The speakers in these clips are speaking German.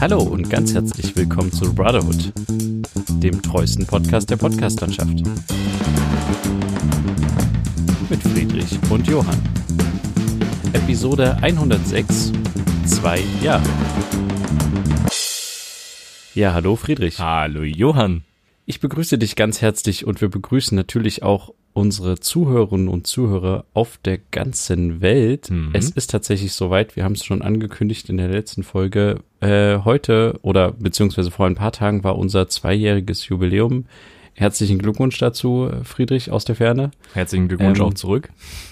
Hallo und ganz herzlich willkommen zu Brotherhood, dem treuesten Podcast der Podcastlandschaft. Mit Friedrich und Johann. Episode 106, zwei Jahre. Ja, hallo Friedrich. Hallo Johann. Ich begrüße dich ganz herzlich und wir begrüßen natürlich auch unsere Zuhörerinnen und Zuhörer auf der ganzen Welt. Mhm. Es ist tatsächlich soweit, wir haben es schon angekündigt in der letzten Folge. Äh, heute oder beziehungsweise vor ein paar Tagen war unser zweijähriges Jubiläum. Herzlichen Glückwunsch dazu, Friedrich aus der Ferne. Herzlichen Glückwunsch ähm, auch zurück.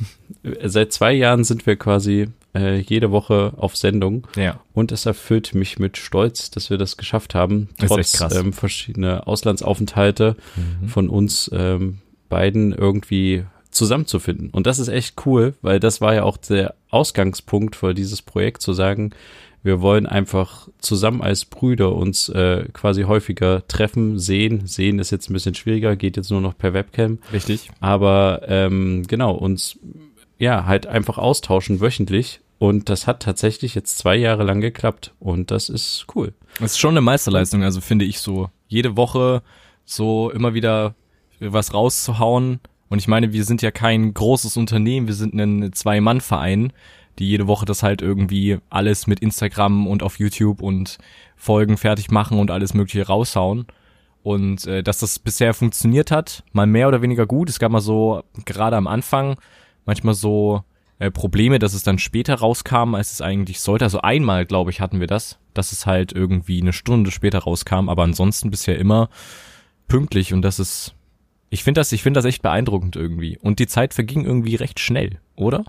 Seit zwei Jahren sind wir quasi äh, jede Woche auf Sendung. Ja. Und es erfüllt mich mit Stolz, dass wir das geschafft haben, trotz ähm, verschiedener Auslandsaufenthalte mhm. von uns ähm, beiden irgendwie zusammenzufinden. Und das ist echt cool, weil das war ja auch der Ausgangspunkt für dieses Projekt, zu sagen, wir wollen einfach zusammen als Brüder uns äh, quasi häufiger treffen, sehen. Sehen ist jetzt ein bisschen schwieriger, geht jetzt nur noch per Webcam. Richtig. Aber ähm, genau, uns ja halt einfach austauschen wöchentlich. Und das hat tatsächlich jetzt zwei Jahre lang geklappt. Und das ist cool. Das ist schon eine Meisterleistung, also finde ich so. Jede Woche so immer wieder was rauszuhauen. Und ich meine, wir sind ja kein großes Unternehmen, wir sind ein Zwei-Mann-Verein, die jede Woche das halt irgendwie alles mit Instagram und auf YouTube und Folgen fertig machen und alles mögliche raushauen. Und äh, dass das bisher funktioniert hat, mal mehr oder weniger gut. Es gab mal so, gerade am Anfang, manchmal so äh, Probleme, dass es dann später rauskam, als es eigentlich sollte. Also einmal, glaube ich, hatten wir das, dass es halt irgendwie eine Stunde später rauskam, aber ansonsten bisher immer pünktlich und das ist ich finde das, ich finde das echt beeindruckend irgendwie. Und die Zeit verging irgendwie recht schnell, oder?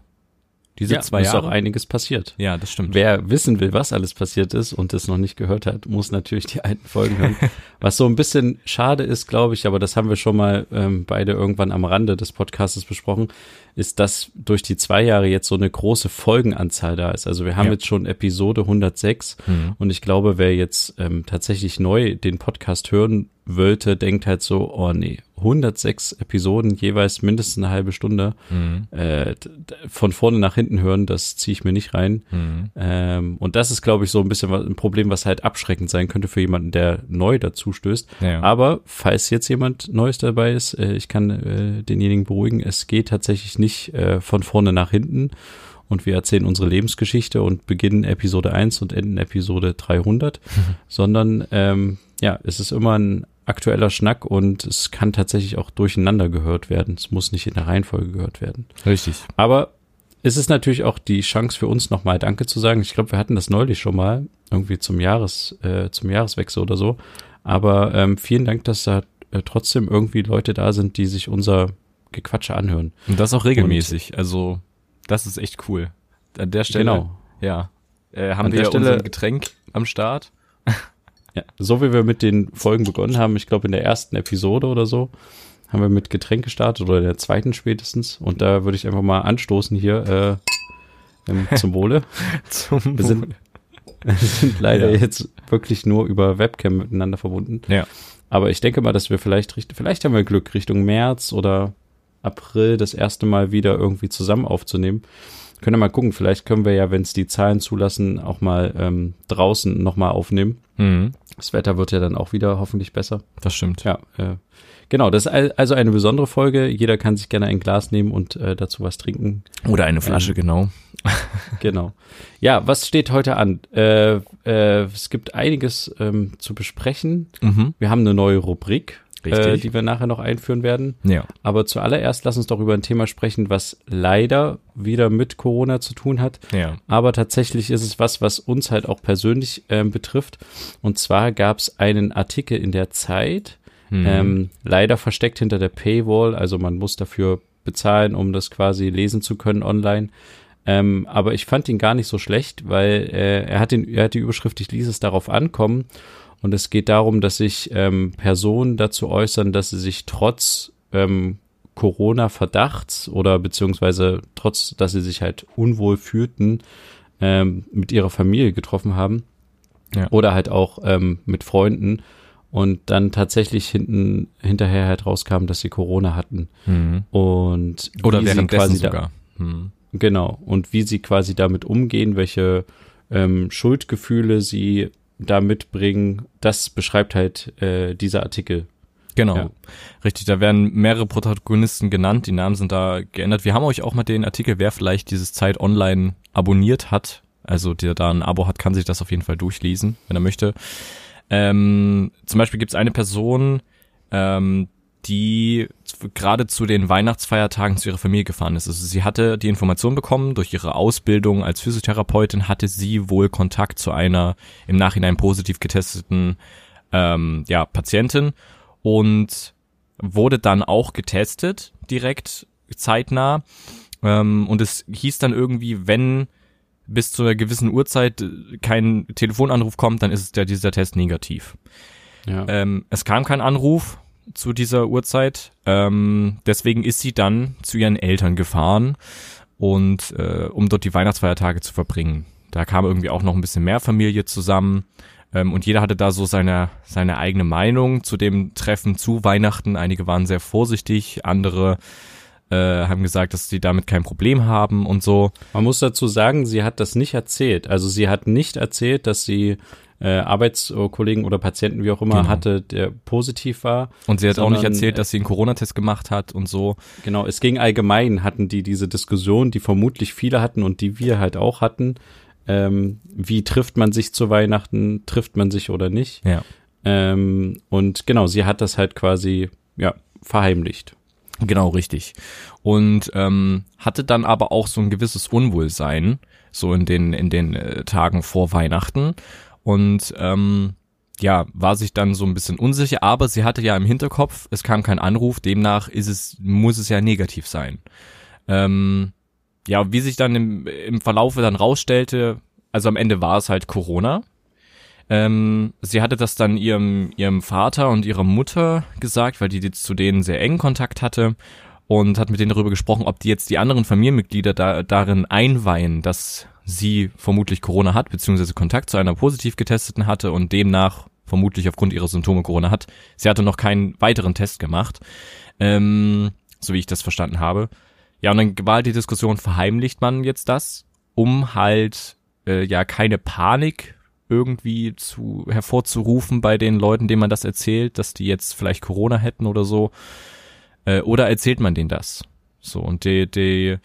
Diese ja, zwei Jahre. ist auch einiges passiert. Ja, das stimmt. Wer wissen will, was alles passiert ist und es noch nicht gehört hat, muss natürlich die alten Folgen hören. was so ein bisschen schade ist, glaube ich, aber das haben wir schon mal ähm, beide irgendwann am Rande des Podcasts besprochen, ist, dass durch die zwei Jahre jetzt so eine große Folgenanzahl da ist. Also wir haben ja. jetzt schon Episode 106 mhm. und ich glaube, wer jetzt ähm, tatsächlich neu den Podcast hören Wölte denkt halt so, oh nee, 106 Episoden, jeweils mindestens eine halbe Stunde, mhm. äh, von vorne nach hinten hören, das ziehe ich mir nicht rein. Mhm. Ähm, und das ist, glaube ich, so ein bisschen ein Problem, was halt abschreckend sein könnte für jemanden, der neu dazu stößt. Ja. Aber falls jetzt jemand Neues dabei ist, äh, ich kann äh, denjenigen beruhigen, es geht tatsächlich nicht äh, von vorne nach hinten und wir erzählen unsere Lebensgeschichte und beginnen Episode 1 und enden Episode 300, mhm. sondern ähm, ja, es ist immer ein aktueller Schnack und es kann tatsächlich auch durcheinander gehört werden. Es muss nicht in der Reihenfolge gehört werden. Richtig. Aber es ist natürlich auch die Chance für uns nochmal Danke zu sagen. Ich glaube, wir hatten das neulich schon mal, irgendwie zum Jahres, äh, zum Jahreswechsel oder so. Aber ähm, vielen Dank, dass da äh, trotzdem irgendwie Leute da sind, die sich unser Gequatsche anhören. Und das auch regelmäßig. Und, also, das ist echt cool. An der Stelle, genau. ja, äh, haben An wir Stelle, unser Getränk am Start. Ja, so wie wir mit den Folgen begonnen haben, ich glaube in der ersten Episode oder so, haben wir mit Getränk gestartet oder in der zweiten spätestens. Und da würde ich einfach mal anstoßen hier äh, zum Wohle. zum wir sind, sind leider ja. jetzt wirklich nur über Webcam miteinander verbunden. Ja. Aber ich denke mal, dass wir vielleicht, vielleicht haben wir Glück, Richtung März oder April das erste Mal wieder irgendwie zusammen aufzunehmen. Können wir mal gucken, vielleicht können wir ja, wenn es die Zahlen zulassen, auch mal ähm, draußen nochmal aufnehmen. Mhm. Das Wetter wird ja dann auch wieder hoffentlich besser. Das stimmt. Ja, äh, genau. Das ist also eine besondere Folge. Jeder kann sich gerne ein Glas nehmen und äh, dazu was trinken. Oder eine Flasche, ähm, genau. genau. Ja, was steht heute an? Äh, äh, es gibt einiges ähm, zu besprechen. Mhm. Wir haben eine neue Rubrik äh, die wir nachher noch einführen werden. Ja. Aber zuallererst lass uns doch über ein Thema sprechen, was leider wieder mit Corona zu tun hat. Ja. Aber tatsächlich ist es was, was uns halt auch persönlich äh, betrifft. Und zwar gab es einen Artikel in der Zeit, mhm. ähm, leider versteckt hinter der Paywall, also man muss dafür bezahlen, um das quasi lesen zu können online. Ähm, aber ich fand ihn gar nicht so schlecht, weil äh, er hat den, er hat die Überschrift, ich ließ es darauf ankommen. Und es geht darum, dass sich ähm, Personen dazu äußern, dass sie sich trotz ähm, Corona-Verdachts oder beziehungsweise trotz, dass sie sich halt unwohl fühlten, ähm, mit ihrer Familie getroffen haben. Ja. Oder halt auch ähm, mit Freunden und dann tatsächlich hinten hinterher halt rauskam, dass sie Corona hatten. Mhm. Und oder währenddessen quasi sogar. Da, mhm. Genau. Und wie sie quasi damit umgehen, welche ähm, Schuldgefühle sie da mitbringen, das beschreibt halt äh, dieser Artikel. Genau. Ja. Richtig, da werden mehrere Protagonisten genannt, die Namen sind da geändert. Wir haben euch auch mal den Artikel, wer vielleicht dieses Zeit online abonniert hat, also der da ein Abo hat, kann sich das auf jeden Fall durchlesen, wenn er möchte. Ähm, zum Beispiel gibt es eine Person, ähm, die gerade zu den Weihnachtsfeiertagen zu ihrer Familie gefahren ist. Also sie hatte die Information bekommen, durch ihre Ausbildung als Physiotherapeutin hatte sie wohl Kontakt zu einer im Nachhinein positiv getesteten ähm, ja, Patientin und wurde dann auch getestet, direkt zeitnah. Ähm, und es hieß dann irgendwie, wenn bis zu einer gewissen Uhrzeit kein Telefonanruf kommt, dann ist der, dieser Test negativ. Ja. Ähm, es kam kein Anruf zu dieser Uhrzeit, ähm, deswegen ist sie dann zu ihren Eltern gefahren und äh, um dort die Weihnachtsfeiertage zu verbringen. Da kam irgendwie auch noch ein bisschen mehr Familie zusammen ähm, und jeder hatte da so seine seine eigene Meinung zu dem Treffen zu Weihnachten. Einige waren sehr vorsichtig, andere äh, haben gesagt, dass sie damit kein Problem haben und so. Man muss dazu sagen, sie hat das nicht erzählt. Also sie hat nicht erzählt, dass sie äh, Arbeitskollegen oder Patienten, wie auch immer, Genau. hatte, der positiv war. Und sie hat auch nicht Sondern, erzählt, dass sie einen Corona-Test gemacht hat und so. Genau, es ging allgemein, hatten die diese Diskussion, die vermutlich viele hatten und die wir halt auch hatten. Ähm, wie trifft man sich zu Weihnachten? Trifft man sich oder nicht? Ja. Ähm, und genau, sie hat das halt quasi, ja, verheimlicht. Genau, richtig. Und ähm, hatte dann aber auch so ein gewisses Unwohlsein, so in den, in den äh, Tagen vor Weihnachten. Und ähm, ja, war sich dann so ein bisschen unsicher, aber sie hatte ja im Hinterkopf, es kam kein Anruf, demnach ist es, muss es ja negativ sein. Ähm, ja, wie sich dann im, im Verlaufe dann rausstellte, also am Ende war es halt Corona. Ähm, sie hatte das dann ihrem, ihrem Vater und ihrer Mutter gesagt, weil die jetzt zu denen sehr engen Kontakt hatte und hat mit denen darüber gesprochen, ob die jetzt die anderen Familienmitglieder da, darin einweihen, dass sie vermutlich Corona hat, beziehungsweise Kontakt zu einer positiv getesteten hatte und demnach vermutlich aufgrund ihrer Symptome Corona hat. Sie hatte noch keinen weiteren Test gemacht, ähm, so wie ich das verstanden habe. Ja, und dann war halt die Diskussion, verheimlicht man jetzt das, um halt äh, ja keine Panik irgendwie zu hervorzurufen bei den Leuten, denen man das erzählt, dass die jetzt vielleicht Corona hätten oder so. Äh, oder erzählt man denen das? So, und die, die,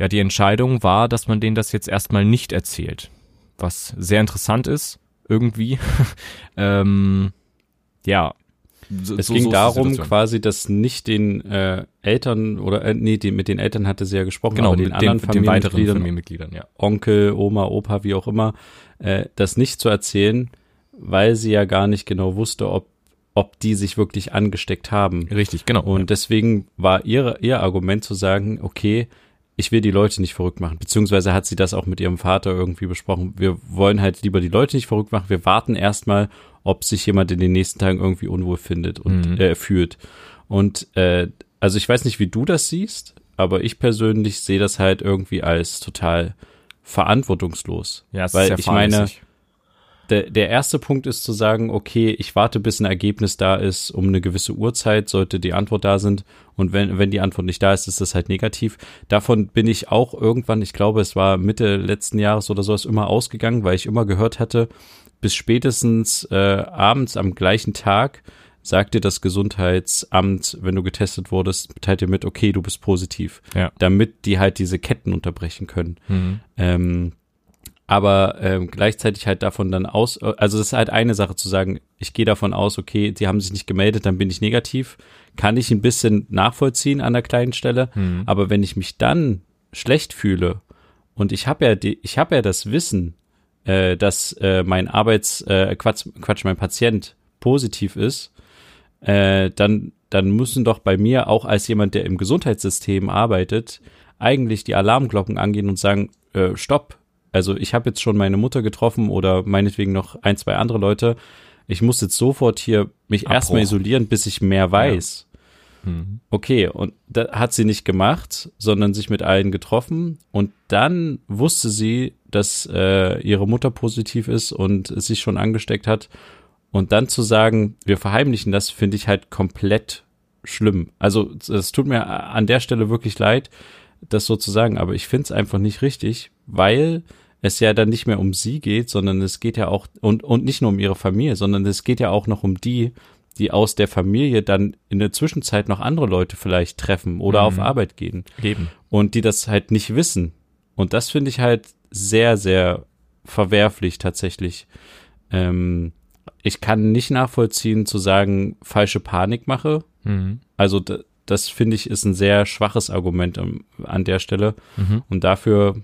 ja, die Entscheidung war, dass man denen das jetzt erstmal nicht erzählt. Was sehr interessant ist, irgendwie. ähm, ja. So, Es ging so darum quasi, dass nicht den äh, Eltern oder äh, nee, die, mit den Eltern hatte sie ja gesprochen, genau, aber den anderen den, den weiteren Familienmitgliedern, Familienmitgliedern, ja. Onkel, Oma, Opa, wie auch immer, äh, das nicht zu erzählen, weil sie ja gar nicht genau wusste, ob ob die sich wirklich angesteckt haben. Richtig, genau. Und deswegen war ihre, ihr Argument zu sagen, okay, ich will die Leute nicht verrückt machen. Beziehungsweise hat sie das auch mit ihrem Vater irgendwie besprochen. Wir wollen halt lieber die Leute nicht verrückt machen. Wir warten erstmal, ob sich jemand in den nächsten Tagen irgendwie unwohl findet und Mhm. äh, fühlt. Und äh, also ich weiß nicht, wie du das siehst, aber ich persönlich sehe das halt irgendwie als total verantwortungslos. ja, es weil ist sehr ich meine. Der, der erste Punkt ist zu sagen, okay, ich warte, bis ein Ergebnis da ist, um eine gewisse Uhrzeit, sollte die Antwort da sind. Und wenn, wenn die Antwort nicht da ist, ist das halt negativ. Davon bin ich auch irgendwann, ich glaube, es war Mitte letzten Jahres oder so, ist immer ausgegangen, weil ich immer gehört hatte, bis spätestens äh, abends am gleichen Tag sagt dir das Gesundheitsamt, wenn du getestet wurdest, teilt dir mit, okay, du bist positiv. Ja. Damit die halt diese Ketten unterbrechen können. Mhm. Ähm, aber ähm, gleichzeitig halt davon dann aus, also es ist halt eine Sache zu sagen, ich gehe davon aus, okay, die haben sich nicht gemeldet, dann bin ich negativ, kann ich ein bisschen nachvollziehen an der kleinen Stelle, Mhm. aber wenn ich mich dann schlecht fühle und ich habe ja die, ich habe ja das Wissen, äh, dass äh, mein Arbeits äh, Quatsch, Quatsch, mein Patient positiv ist, äh, dann dann müssen doch bei mir auch als jemand, der im Gesundheitssystem arbeitet, eigentlich die Alarmglocken angehen und sagen, äh, stopp. Also ich habe jetzt schon meine Mutter getroffen oder meinetwegen noch ein, zwei andere Leute. Ich muss jetzt sofort hier mich Abbruch. erstmal isolieren, bis ich mehr weiß. Mhm. Okay, und da hat sie nicht gemacht, sondern sich mit allen getroffen und dann wusste sie, dass äh, ihre Mutter positiv ist und sich schon angesteckt hat. Und dann zu sagen, wir verheimlichen das, finde ich halt komplett schlimm. Also es tut mir an der Stelle wirklich leid, das so zu sagen, aber ich finde es einfach nicht richtig, weil es ja dann nicht mehr um sie geht, sondern es geht ja auch, und, und nicht nur um ihre Familie, sondern es geht ja auch noch um die, die aus der Familie dann in der Zwischenzeit noch andere Leute vielleicht treffen oder mhm. auf Arbeit gehen. Eben. Und die das halt nicht wissen. Und das finde ich halt sehr, sehr verwerflich tatsächlich. Ähm, ich kann nicht nachvollziehen zu sagen, falsche Panik mache. Mhm. Also das finde ich ist ein sehr schwaches Argument an der Stelle. Mhm. Und dafür,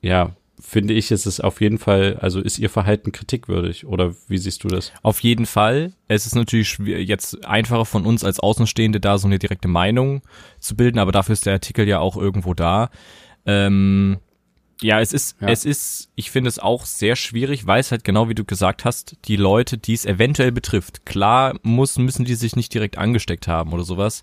ja, finde ich, ist es auf jeden Fall, also ist ihr Verhalten kritikwürdig oder wie siehst du das? Auf jeden Fall. Es ist natürlich jetzt einfacher von uns als Außenstehende da so eine direkte Meinung zu bilden, aber dafür ist der Artikel ja auch irgendwo da. Ähm, ja, es ist, ja. es ist, ich finde es auch sehr schwierig, weil es halt genau wie du gesagt hast, die Leute, die es eventuell betrifft, klar muss, müssen die sich nicht direkt angesteckt haben oder sowas.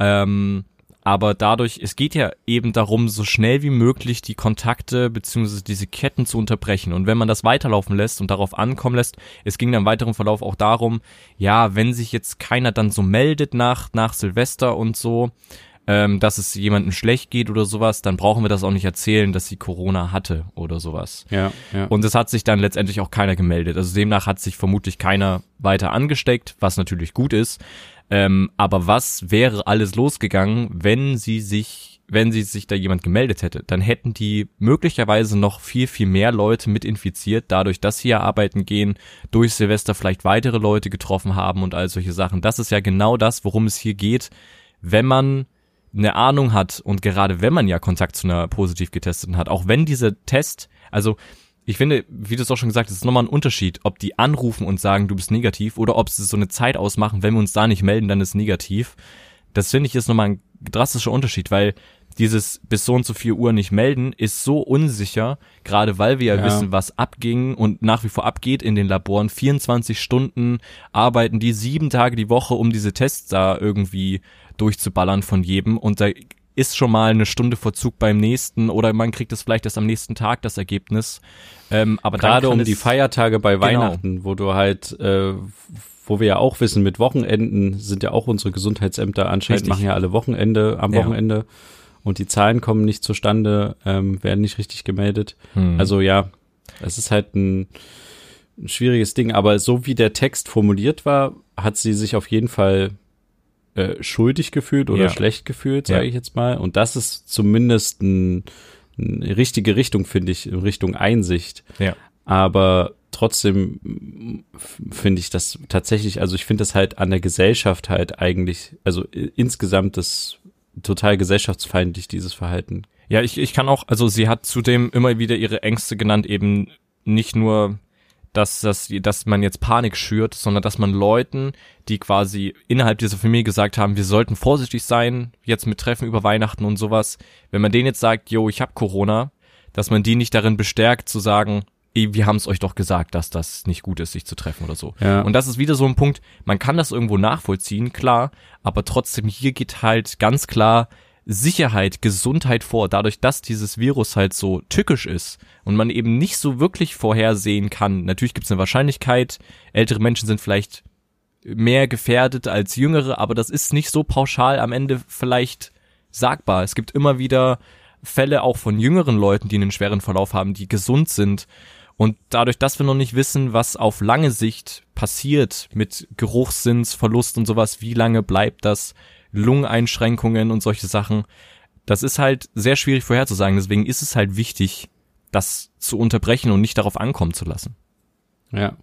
Ähm, aber dadurch, es geht ja eben darum, so schnell wie möglich die Kontakte beziehungsweise diese Ketten zu unterbrechen. Und wenn man das weiterlaufen lässt und darauf ankommen lässt, es ging dann im weiteren Verlauf auch darum, ja, wenn sich jetzt keiner dann so meldet nach, nach Silvester und so, ähm, dass es jemandem schlecht geht oder sowas, dann brauchen wir das auch nicht erzählen, dass sie Corona hatte oder sowas. Ja, ja. Und es hat sich dann letztendlich auch keiner gemeldet. Also demnach hat sich vermutlich keiner weiter angesteckt, was natürlich gut ist. Ähm, aber was wäre alles losgegangen, wenn sie sich, wenn sie sich da jemand gemeldet hätte? Dann hätten die möglicherweise noch viel, viel mehr Leute mit infiziert, dadurch, dass sie ja arbeiten gehen, durch Silvester vielleicht weitere Leute getroffen haben und all solche Sachen. Das ist ja genau das, worum es hier geht, wenn man eine Ahnung hat und gerade wenn man ja Kontakt zu einer positiv getesteten hat, auch wenn dieser Test, also ich finde, wie du es auch schon gesagt hast, ist nochmal ein Unterschied, ob die anrufen und sagen, du bist negativ oder ob sie so eine Zeit ausmachen, wenn wir uns da nicht melden, dann ist negativ. Das finde ich ist nochmal ein drastischer Unterschied, weil dieses bis so und so vier Uhr nicht melden ist so unsicher, gerade weil wir ja, ja, wissen, was abging und nach wie vor abgeht in den Laboren. 24 Stunden arbeiten die sieben Tage die Woche, um diese Tests da irgendwie durchzuballern von jedem und da ist schon mal eine Stunde Verzug beim nächsten oder man kriegt es vielleicht erst am nächsten Tag das Ergebnis. Ähm, aber gerade um die Feiertage bei genau. Weihnachten, wo du halt, äh, wo wir ja auch wissen, mit Wochenenden sind ja auch unsere Gesundheitsämter anscheinend richtig. machen ja alle Wochenende am ja. Wochenende und die Zahlen kommen nicht zustande, ähm, werden nicht richtig gemeldet. Hm. Also ja, es ist halt ein, ein schwieriges Ding, aber so wie der Text formuliert war, hat sie sich auf jeden Fall äh, schuldig gefühlt oder ja. schlecht gefühlt, sage ja. ich jetzt mal. Und das ist zumindest ein, eine richtige Richtung, finde ich, in Richtung Einsicht. Ja. Aber trotzdem finde ich das tatsächlich, also ich finde das halt an der Gesellschaft halt eigentlich, also insgesamt das total gesellschaftsfeindlich, dieses Verhalten. Ja, ich, ich kann auch, also sie hat zudem immer wieder ihre Ängste genannt, eben nicht nur dass, dass, dass man jetzt Panik schürt, sondern dass man Leuten, die quasi innerhalb dieser Familie gesagt haben, wir sollten vorsichtig sein, jetzt mit Treffen über Weihnachten und sowas, wenn man denen jetzt sagt, yo, ich hab Corona, dass man die nicht darin bestärkt zu sagen, ey, wir haben es euch doch gesagt, dass das nicht gut ist, sich zu treffen oder so. Ja. Und das ist wieder so ein Punkt, man kann das irgendwo nachvollziehen, klar, aber trotzdem hier geht halt ganz klar Sicherheit, Gesundheit vor, dadurch, dass dieses Virus halt so tückisch ist und man eben nicht so wirklich vorhersehen kann. Natürlich gibt es eine Wahrscheinlichkeit, ältere Menschen sind vielleicht mehr gefährdet als jüngere, aber das ist nicht so pauschal am Ende vielleicht sagbar. Es gibt immer wieder Fälle auch von jüngeren Leuten, die einen schweren Verlauf haben, die gesund sind. Und dadurch, dass wir noch nicht wissen, was auf lange Sicht passiert mit Geruchssinnsverlust und sowas, wie lange bleibt das, Lungeneinschränkungen und solche Sachen. Das ist halt sehr schwierig vorherzusagen. Deswegen ist es halt wichtig, das zu unterbrechen und nicht darauf ankommen zu lassen. Ja.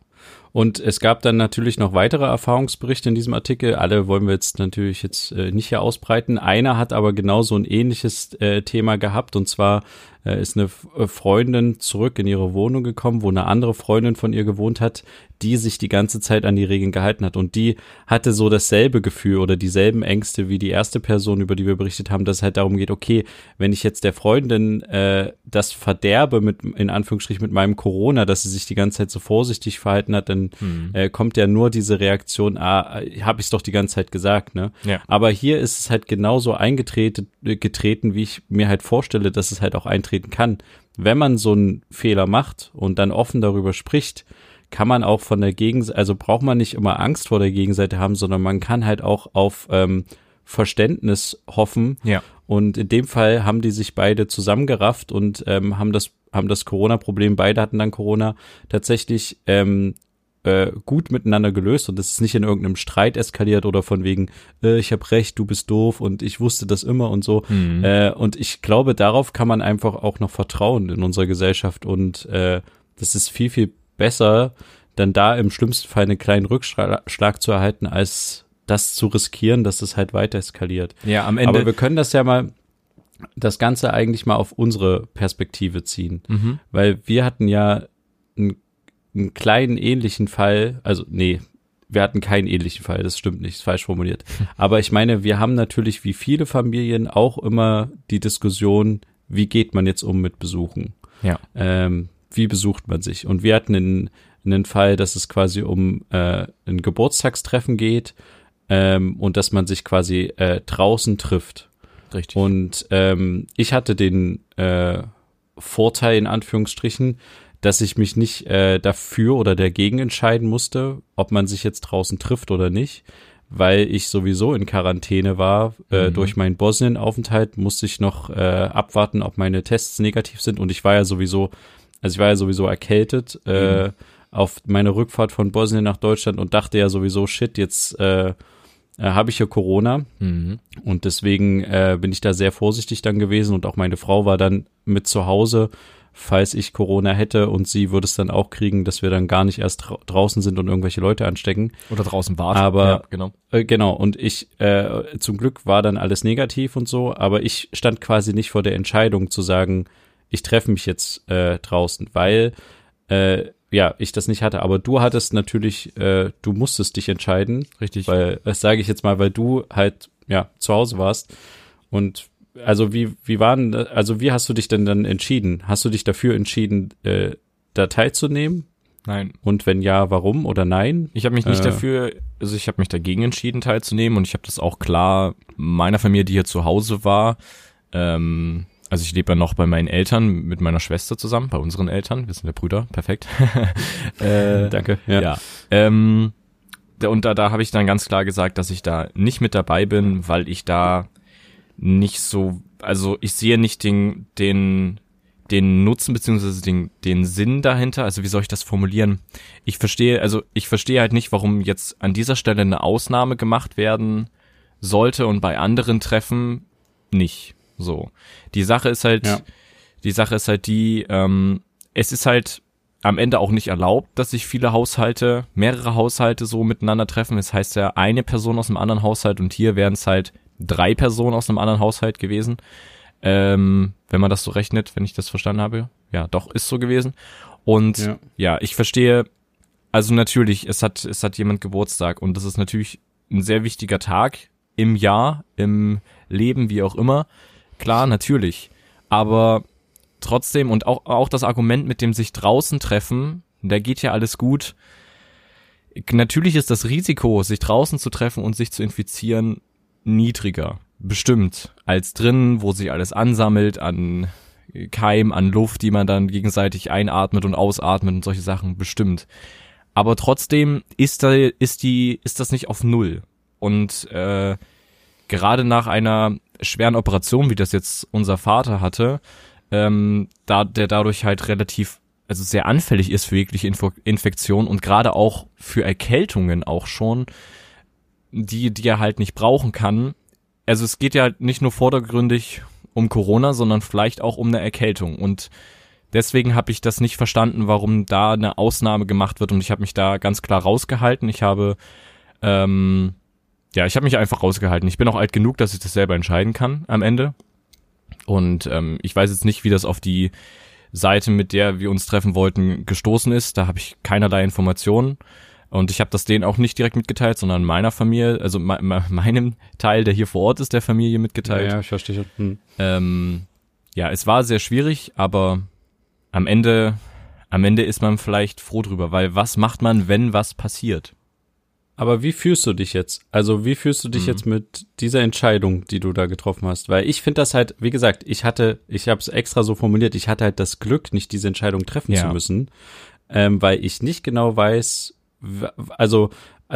Und es gab dann natürlich noch weitere Erfahrungsberichte in diesem Artikel. Alle wollen wir jetzt natürlich jetzt äh, nicht hier ausbreiten. Einer hat aber genauso ein ähnliches äh, Thema gehabt und zwar äh, ist eine äh, Freundin zurück in ihre Wohnung gekommen, wo eine andere Freundin von ihr gewohnt hat, die sich die ganze Zeit an die Regeln gehalten hat. Und die hatte so dasselbe Gefühl oder dieselben Ängste wie die erste Person, über die wir berichtet haben, dass es halt darum geht, okay, wenn ich jetzt der Freundin äh, das verderbe mit, in Anführungsstrichen, mit meinem Corona, dass sie sich die ganze Zeit so vorsichtig verhalten hat, dann hm. äh, kommt ja nur diese Reaktion, ah, habe ich es doch die ganze Zeit gesagt, ne? Ja. Aber hier ist es halt genauso eingetreten, getreten, wie ich mir halt vorstelle, dass es halt auch eintreten kann. Wenn man so einen Fehler macht und dann offen darüber spricht, kann man auch von der Gegenseite, also braucht man nicht immer Angst vor der Gegenseite haben, sondern man kann halt auch auf ähm, Verständnis hoffen. Ja. Und in dem Fall haben die sich beide zusammengerafft und ähm, haben das haben das Corona-Problem, beide hatten dann Corona, tatsächlich ähm, äh, gut miteinander gelöst und es ist nicht in irgendeinem Streit eskaliert oder von wegen, äh, ich habe recht, du bist doof und ich wusste das immer und so. Mhm. Äh, und ich glaube, darauf kann man einfach auch noch vertrauen in unserer Gesellschaft und äh, das ist viel, viel besser, dann da im schlimmsten Fall einen kleinen Rückschlag zu erhalten, als das zu riskieren, dass es halt weiter eskaliert. Ja, am Ende. Aber wir können das ja mal, das Ganze eigentlich mal auf unsere Perspektive ziehen. Mhm. Weil wir hatten ja einen, einen kleinen ähnlichen Fall, also nee, wir hatten keinen ähnlichen Fall, das stimmt nicht, ist falsch formuliert. Aber ich meine, wir haben natürlich wie viele Familien auch immer die Diskussion, wie geht man jetzt um mit Besuchen? Ja. Ähm, wie besucht man sich? Und wir hatten einen, einen Fall, dass es quasi um äh, ein Geburtstagstreffen geht ähm, und dass man sich quasi äh, draußen trifft. Richtig. Und ähm, ich hatte den äh, Vorteil in Anführungsstrichen, dass ich mich nicht äh, dafür oder dagegen entscheiden musste, ob man sich jetzt draußen trifft oder nicht, weil ich sowieso in Quarantäne war. Äh, Mhm. Durch meinen Bosnien-Aufenthalt musste ich noch äh, abwarten, ob meine Tests negativ sind und ich war ja sowieso, also ich war ja sowieso erkältet äh, auf meine Rückfahrt von Bosnien nach Deutschland und dachte ja sowieso, shit, jetzt äh, äh, habe ich ja Corona. Mhm. Und deswegen äh, bin ich da sehr vorsichtig dann gewesen und auch meine Frau war dann mit zu Hause, falls ich Corona hätte und sie würde es dann auch kriegen, dass wir dann gar nicht erst drau draußen sind und irgendwelche Leute anstecken. Oder draußen warten. Aber- ja, genau. Äh, genau, und ich, äh, zum Glück war dann alles negativ und so, aber ich stand quasi nicht vor der Entscheidung zu sagen, ich treffe mich jetzt äh, draußen, weil äh, ja, ich das nicht hatte. Aber du hattest natürlich, äh, du musstest dich entscheiden, Richtig. weil, das sage ich jetzt mal, weil du halt, ja, zu Hause warst. Und also wie, wie waren, also wie hast du dich denn dann entschieden? Hast du dich dafür entschieden, äh, da teilzunehmen? Nein. Und wenn ja, warum oder nein? Ich habe mich nicht Äh. dafür, also ich habe mich dagegen entschieden teilzunehmen und ich habe das auch klar meiner Familie, die hier zu Hause war. Ähm, also ich lebe ja noch bei meinen Eltern mit meiner Schwester zusammen, bei unseren Eltern. Wir sind ja Brüder, perfekt. äh, Danke. ja. Ähm, da, und da, da habe ich dann ganz klar gesagt, dass ich da nicht mit dabei bin, weil ich da nicht so, also ich sehe nicht den, den, den Nutzen beziehungsweise den, den Sinn dahinter. Also wie soll ich das formulieren? Ich verstehe, also ich verstehe halt nicht, warum jetzt an dieser Stelle eine Ausnahme gemacht werden sollte und bei anderen Treffen nicht. So. Die Sache ist halt, Ja. die Sache ist halt die, ähm, es ist halt am Ende auch nicht erlaubt, dass sich viele Haushalte, mehrere Haushalte so miteinander treffen. Das heißt ja eine Person aus einem anderen Haushalt und hier wären es halt drei Personen aus einem anderen Haushalt gewesen. Ähm, wenn man das so rechnet, wenn ich das verstanden habe. Ja, doch, ist so gewesen. Und Ja. ja, ich verstehe, also natürlich, es hat, es hat jemand Geburtstag und das ist natürlich ein sehr wichtiger Tag im Jahr, im Leben, wie auch immer. Klar, natürlich. Aber trotzdem und auch, auch das Argument mit dem sich draußen treffen, da geht ja alles gut. Natürlich ist das Risiko, sich draußen zu treffen und sich zu infizieren, niedriger. Bestimmt. Als drin, wo sich alles ansammelt an Keim, an Luft, die man dann gegenseitig einatmet und ausatmet und solche Sachen. Bestimmt. Aber trotzdem ist da, ist die, ist das nicht auf Null. Und äh, gerade nach einer schweren Operation, wie das jetzt unser Vater hatte, ähm, da der dadurch halt relativ, also sehr anfällig ist für jegliche Info Infektion und gerade auch für Erkältungen auch schon, die, die er halt nicht brauchen kann. Also es geht ja nicht nur vordergründig um Corona, sondern vielleicht auch um eine Erkältung. Und deswegen habe ich das nicht verstanden, warum da eine Ausnahme gemacht wird. Und ich habe mich da ganz klar rausgehalten. Ich habe, ähm, ja, ich habe mich einfach rausgehalten. Ich bin auch alt genug, dass ich das selber entscheiden kann am Ende. Und ähm, ich weiß jetzt nicht, wie das auf die Seite, mit der wir uns treffen wollten, gestoßen ist. Da habe ich keinerlei Informationen. Und ich habe das denen auch nicht direkt mitgeteilt, sondern meiner Familie, also me me meinem Teil, der hier vor Ort ist, der Familie mitgeteilt. ja, ich verstehe. Hm. Ähm, ja, es war sehr schwierig, aber am Ende, am Ende ist man vielleicht froh drüber, weil was macht man, wenn was passiert? Aber wie fühlst du dich jetzt? Also wie fühlst du dich Mhm. jetzt mit dieser Entscheidung, die du da getroffen hast? Weil ich finde das halt, wie gesagt, ich hatte, ich habe es extra so formuliert, ich hatte halt das Glück, nicht diese Entscheidung treffen Ja. zu müssen, ähm, weil ich nicht genau weiß, also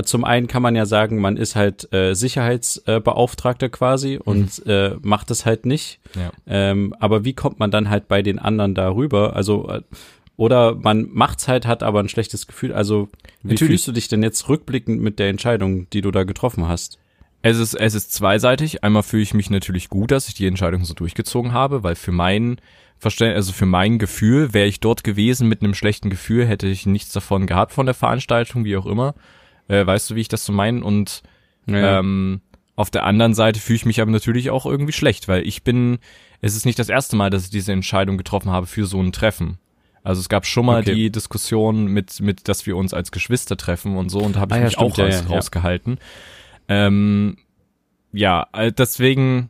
zum einen kann man ja sagen, man ist halt äh, Sicherheitsbeauftragter äh, quasi und mhm. äh, macht es halt nicht. Ja. Ähm, aber wie kommt man dann halt bei den anderen darüber? Also äh, oder man macht's halt, hat aber ein schlechtes Gefühl. Also wie Natürlich. fühlst du dich denn jetzt rückblickend mit der Entscheidung, die du da getroffen hast? Es ist, es ist zweiseitig. Einmal fühle ich mich natürlich gut, dass ich die Entscheidung so durchgezogen habe, weil für mein Verständnis, also für mein Gefühl, wäre ich dort gewesen mit einem schlechten Gefühl, hätte ich nichts davon gehabt von der Veranstaltung, wie auch immer. Äh, weißt du, wie ich das so meine? Und ja. ähm, auf der anderen Seite fühle ich mich aber natürlich auch irgendwie schlecht, weil ich bin, es ist nicht das erste Mal, dass ich diese Entscheidung getroffen habe für so ein Treffen. Also es gab schon mal okay. die Diskussion mit, mit, dass wir uns als Geschwister treffen und so und da habe ich ah, ja, mich stimmt, auch ja, raus, rausgehalten. Ähm, ja, deswegen,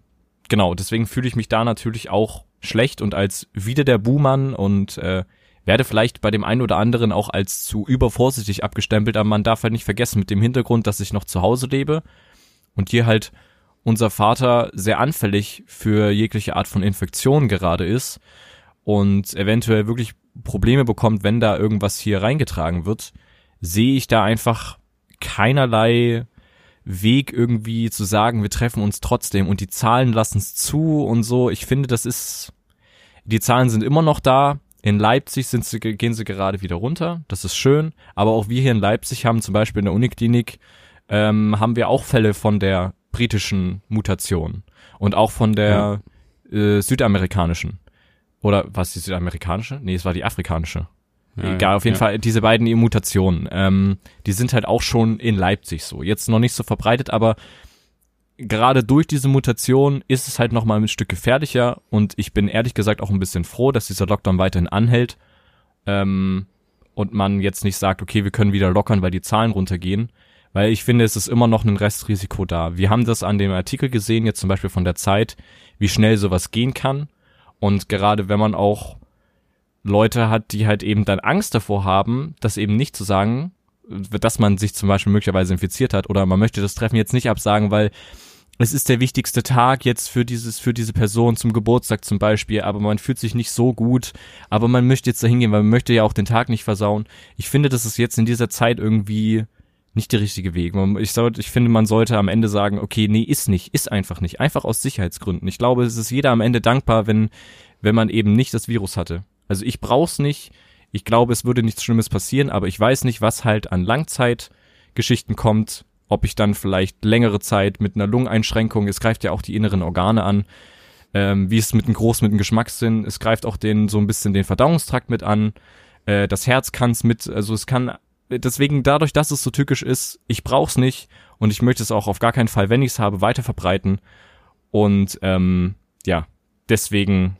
genau, deswegen fühle ich mich da natürlich auch schlecht und als wieder der Buhmann und äh, werde vielleicht bei dem einen oder anderen auch als zu übervorsichtig abgestempelt, aber man darf halt nicht vergessen, mit dem Hintergrund, dass ich noch zu Hause lebe und hier halt unser Vater sehr anfällig für jegliche Art von Infektion gerade ist und eventuell wirklich Probleme bekommt, wenn da irgendwas hier reingetragen wird, sehe ich da einfach keinerlei Weg irgendwie zu sagen, wir treffen uns trotzdem und die Zahlen lassen es zu und so. Ich finde, das ist, die Zahlen sind immer noch da. In Leipzig sind sie, gehen sie gerade wieder runter. Das ist schön. Aber auch wir hier in Leipzig haben zum Beispiel in der Uniklinik, ähm, haben wir auch Fälle von der britischen Mutation und auch von der ja. äh, südamerikanischen. Oder was die südamerikanische? Nee, es war die afrikanische. Ja, Egal, auf jeden ja. Fall diese beiden Mutationen. Ähm, die sind halt auch schon in Leipzig so. Jetzt noch nicht so verbreitet, aber gerade durch diese Mutation ist es halt nochmal ein Stück gefährlicher und ich bin ehrlich gesagt auch ein bisschen froh, dass dieser Lockdown weiterhin anhält ähm, und man jetzt nicht sagt, okay, wir können wieder lockern, weil die Zahlen runtergehen, weil ich finde, es ist immer noch ein Restrisiko da. Wir haben das an dem Artikel gesehen, jetzt zum Beispiel von der Zeit, wie schnell sowas gehen kann und gerade wenn man auch Leute hat, die halt eben dann Angst davor haben, das eben nicht zu sagen, dass man sich zum Beispiel möglicherweise infiziert hat oder man möchte das Treffen jetzt nicht absagen, weil es ist der wichtigste Tag jetzt für dieses, für diese Person zum Geburtstag zum Beispiel, aber man fühlt sich nicht so gut, aber man möchte jetzt da hingehen, weil man möchte ja auch den Tag nicht versauen. Ich finde, das ist jetzt in dieser Zeit irgendwie nicht der richtige Weg. Ich, sollte, ich finde, man sollte am Ende sagen, okay, nee, ist nicht, ist einfach nicht. Einfach aus Sicherheitsgründen. Ich glaube, es ist jeder am Ende dankbar, wenn, wenn man eben nicht das Virus hatte. Also ich brauch's nicht. Ich glaube, es würde nichts Schlimmes passieren, aber ich weiß nicht, was halt an Langzeitgeschichten kommt, ob ich dann vielleicht längere Zeit mit einer Lungeneinschränkung, es greift ja auch die inneren Organe an, ähm, wie es mit einem groß mit dem Geschmackssinn, es greift auch den so ein bisschen den Verdauungstrakt mit an, äh, das Herz kann's mit, also es kann deswegen dadurch, dass es so tückisch ist, ich brauch's nicht und ich möchte es auch auf gar keinen Fall, wenn ich's habe, weiter verbreiten und ähm, ja, deswegen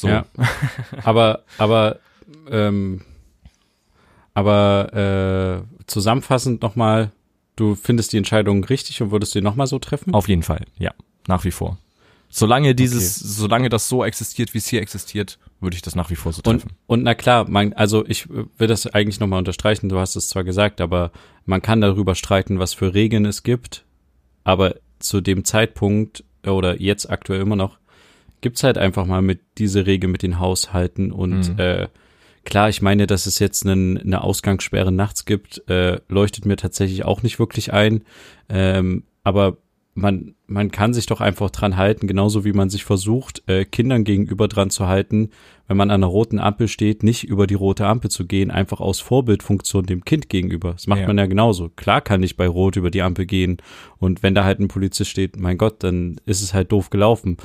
so. Ja. aber, aber, ähm, aber äh, zusammenfassend nochmal, du findest die Entscheidung richtig und würdest du nochmal so treffen? Auf jeden Fall, ja, nach wie vor. Solange dieses, okay. solange das so existiert, wie es hier existiert, würde ich das nach wie vor so treffen. Und, und na klar, man, also ich will das eigentlich nochmal unterstreichen, du hast es zwar gesagt, aber man kann darüber streiten, was für Regeln es gibt, aber zu dem Zeitpunkt oder jetzt aktuell immer noch gibt's halt einfach mal mit diese Regel mit den Haushalten und mhm. äh, klar, ich meine, dass es jetzt einen, eine Ausgangssperre nachts gibt, äh, leuchtet mir tatsächlich auch nicht wirklich ein. Ähm, aber man, man kann sich doch einfach dran halten, genauso wie man sich versucht, äh, Kindern gegenüber dran zu halten, wenn man an einer roten Ampel steht, nicht über die rote Ampel zu gehen, einfach aus Vorbildfunktion dem Kind gegenüber. Das macht ja. man ja genauso. Klar kann ich bei Rot über die Ampel gehen und wenn da halt ein Polizist steht, mein Gott, dann ist es halt doof gelaufen.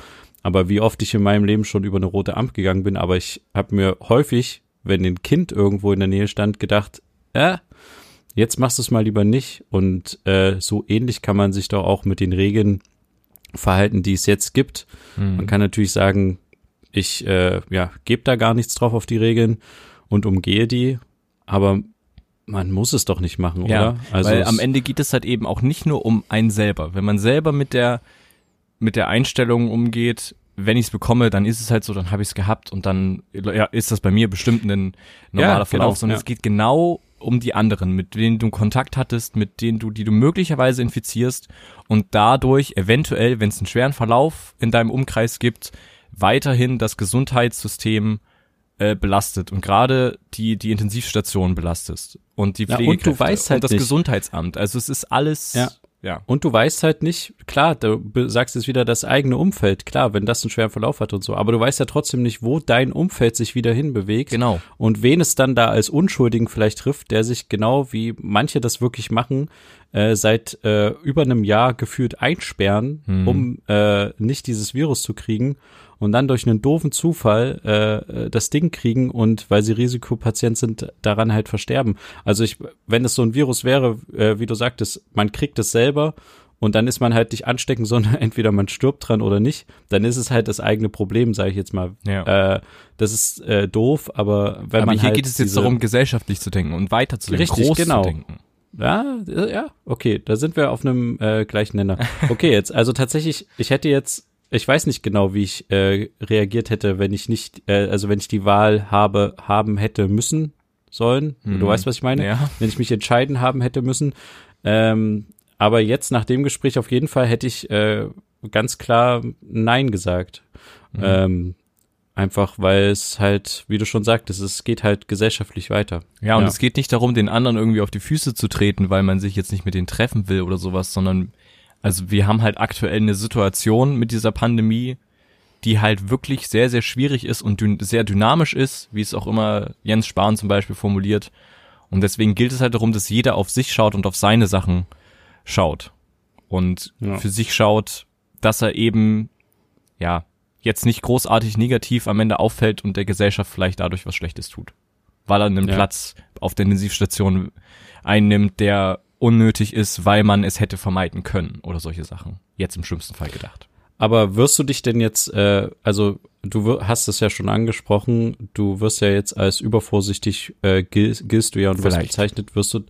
Aber wie oft ich in meinem Leben schon über eine rote Ampel gegangen bin, aber ich habe mir häufig, wenn ein Kind irgendwo in der Nähe stand, gedacht, äh, jetzt machst du es mal lieber nicht. Und äh, so ähnlich kann man sich doch auch mit den Regeln verhalten, die es jetzt gibt. Mhm. Man kann natürlich sagen, ich äh, ja, gebe da gar nichts drauf auf die Regeln und umgehe die, aber man muss es doch nicht machen, ja, oder? Also weil am Ende geht es halt eben auch nicht nur um einen selber. Wenn man selber mit der mit der Einstellung umgeht, wenn ich es bekomme, dann ist es halt so, dann habe ich es gehabt und dann ja, ist das bei mir bestimmt ein normaler ja, Verlauf, genau, sondern ja. es geht genau um die anderen, mit denen du Kontakt hattest, mit denen du, die du möglicherweise infizierst und dadurch eventuell, wenn es einen schweren Verlauf in deinem Umkreis gibt, weiterhin das Gesundheitssystem äh, belastet und gerade die die Intensivstation belastest und die Ja, Pflegekräfte und du weißt halt das nicht- Gesundheitsamt. Also es ist alles Ja. Ja. Und du weißt halt nicht, klar, du sagst jetzt wieder das eigene Umfeld, klar, wenn das einen schweren Verlauf hat und so, aber du weißt ja trotzdem nicht, wo dein Umfeld sich wieder hinbewegt. Genau. Und wen es dann da als Unschuldigen vielleicht trifft, der sich genau wie manche das wirklich machen, äh, seit äh, über einem Jahr gefühlt einsperren, Hm. um äh, nicht dieses Virus zu kriegen und dann durch einen doofen Zufall äh, äh, das Ding kriegen und weil sie Risikopatient sind, daran halt versterben. Also ich, wenn es so ein Virus wäre, äh, wie du sagtest, man kriegt es selber und dann ist man halt nicht ansteckend, sondern entweder man stirbt dran oder nicht, dann ist es halt das eigene Problem, sage ich jetzt mal. Ja. Äh, das ist äh, doof, aber wenn Aber man hier halt geht es jetzt darum, gesellschaftlich zu denken und weiterzudenken, Richtig, groß genau. zu denken. Ja, äh, ja, okay, da sind wir auf einem äh, gleichen Nenner. Okay, jetzt, also tatsächlich, ich hätte jetzt, ich weiß nicht genau, wie ich äh, reagiert hätte, wenn ich nicht, äh, also wenn ich die Wahl habe, haben hätte müssen sollen. Du Mhm. weißt, was ich meine? Ja. Wenn ich mich entscheiden haben hätte müssen. Ähm, aber jetzt nach dem Gespräch auf jeden Fall hätte ich äh, ganz klar Nein gesagt. Mhm. Ähm, einfach weil es halt, wie du schon sagtest, es geht halt gesellschaftlich weiter. Ja, und Ja. es geht nicht darum, den anderen irgendwie auf die Füße zu treten, weil man sich jetzt nicht mit denen treffen will oder sowas, sondern also wir haben halt aktuell eine Situation mit dieser Pandemie, die halt wirklich sehr, sehr schwierig ist und sehr dynamisch ist, wie es auch immer Jens Spahn zum Beispiel formuliert. Und deswegen gilt es halt darum, dass jeder auf sich schaut und auf seine Sachen schaut. Und Ja. für sich schaut, dass er eben, ja, jetzt nicht großartig negativ am Ende auffällt und der Gesellschaft vielleicht dadurch was Schlechtes tut. Weil er einen Ja. Platz auf der Intensivstation einnimmt, der unnötig ist, weil man es hätte vermeiden können oder solche Sachen. Jetzt im schlimmsten Fall gedacht. Aber wirst du dich denn jetzt, äh, also du hast es ja schon angesprochen, du wirst ja jetzt als übervorsichtig, äh, gil, gilst du ja und wirst Vielleicht. bezeichnet, wirst du,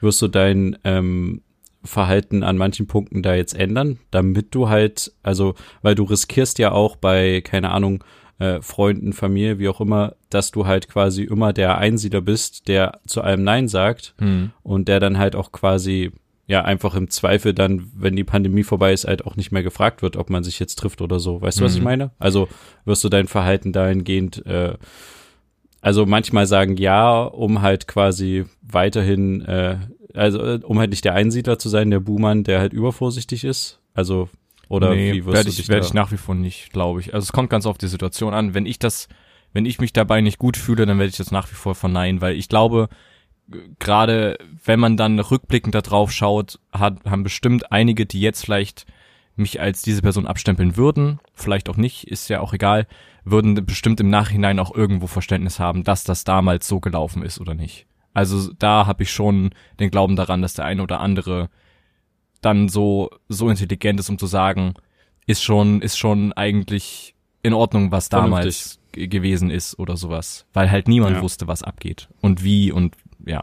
wirst du dein ähm, Verhalten an manchen Punkten da jetzt ändern, damit du halt, also, weil du riskierst ja auch bei, keine Ahnung, äh, Freunden, Familie, wie auch immer, dass du halt quasi immer der Einsiedler bist, der zu allem Nein sagt und der dann halt auch quasi ja einfach im Zweifel dann, wenn die Pandemie vorbei ist, halt auch nicht mehr gefragt wird, ob man sich jetzt trifft oder so. Weißt du, was ich Mhm. meine? Also wirst du dein Verhalten dahingehend, äh, also manchmal sagen ja, um halt quasi weiterhin, äh, also äh, um halt nicht der Einsiedler zu sein, der Buhmann, der halt übervorsichtig ist. Also oder nee, wie wirst ich, werde ich nach wie vor nicht, glaube ich. Also es kommt ganz auf die Situation an. Wenn ich das, wenn ich mich dabei nicht gut fühle, dann werde ich das nach wie vor verneinen, weil ich glaube, gerade wenn man dann rückblickend da drauf schaut, hat, haben bestimmt einige, die jetzt vielleicht mich als diese Person abstempeln würden, vielleicht auch nicht, ist ja auch egal, würden bestimmt im Nachhinein auch irgendwo Verständnis haben, dass das damals so gelaufen ist oder nicht. Also da habe ich schon den Glauben daran, dass der eine oder andere dann so so intelligent ist, um zu sagen, ist schon ist schon eigentlich in Ordnung, was damals gewesen ist oder sowas, weil halt niemand Ja. wusste, was abgeht und wie und ja,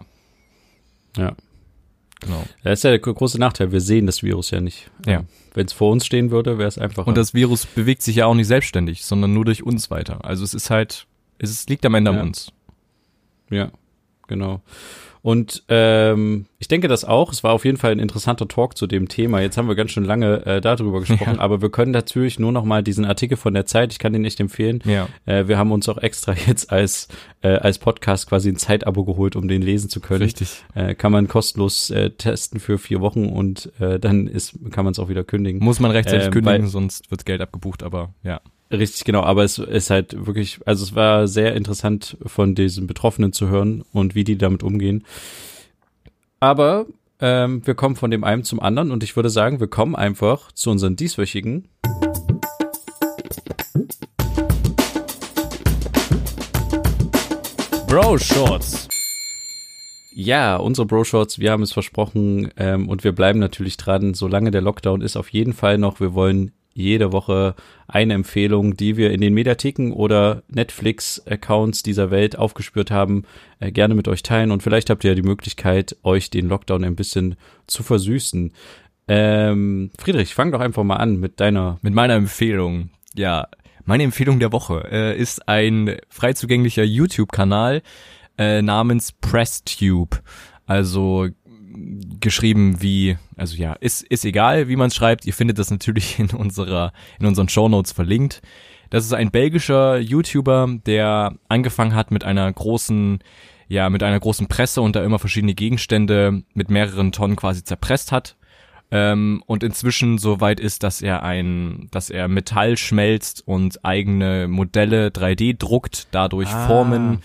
Ja. genau. Das ist ja der große Nachteil. Wir sehen das Virus ja nicht. Ja. Wenn es vor uns stehen würde, wäre es einfach. Und das Virus bewegt sich ja auch nicht selbstständig, sondern nur durch uns weiter. Also es ist halt es liegt am Ende Ja. an uns. Ja, genau. Und ähm, ich denke das auch. Es war auf jeden Fall ein interessanter Talk zu dem Thema. Jetzt haben wir ganz schön lange äh, darüber gesprochen, Ja. aber wir können natürlich nur noch mal diesen Artikel von der Zeit. Ich kann den echt empfehlen. Ja. Äh, wir haben uns auch extra jetzt als äh, als Podcast quasi ein Zeitabo geholt, um den lesen zu können. Richtig. Äh, kann man kostenlos äh, testen für vier Wochen und äh, dann ist kann man es auch wieder kündigen. Muss man rechtzeitig Ähm, kündigen, sonst wird Geld abgebucht, aber ja. Richtig, genau, aber es ist halt wirklich, also es war sehr interessant von diesen Betroffenen zu hören und wie die damit umgehen. Aber ähm, wir kommen von dem einen zum anderen und ich würde sagen, wir kommen einfach zu unseren dieswöchigen. Bro Shorts. Ja, unsere Bro-Shorts, wir haben es versprochen ähm, und wir bleiben natürlich dran, solange der Lockdown ist, auf jeden Fall noch. Wir wollen jede Woche eine Empfehlung, die wir in den Mediatheken oder Netflix-Accounts dieser Welt aufgespürt haben, äh, gerne mit euch teilen und vielleicht habt ihr ja die Möglichkeit, euch den Lockdown ein bisschen zu versüßen. Ähm, Friedrich, fang doch einfach mal an mit deiner. Mit meiner Empfehlung. Ja, meine Empfehlung der Woche äh, ist ein frei zugänglicher YouTube-Kanal äh, namens PressTube. Also geschrieben wie, also ja, ist, ist egal, wie man es schreibt. Ihr findet das natürlich in unserer, in unseren Shownotes verlinkt. Das ist ein belgischer YouTuber, der angefangen hat mit einer großen, ja, mit einer großen Presse und da immer verschiedene Gegenstände mit mehreren Tonnen quasi zerpresst hat. Ähm, und inzwischen so weit ist, dass er ein, dass er Metall schmelzt und eigene Modelle 3D druckt, dadurch Ah. Formen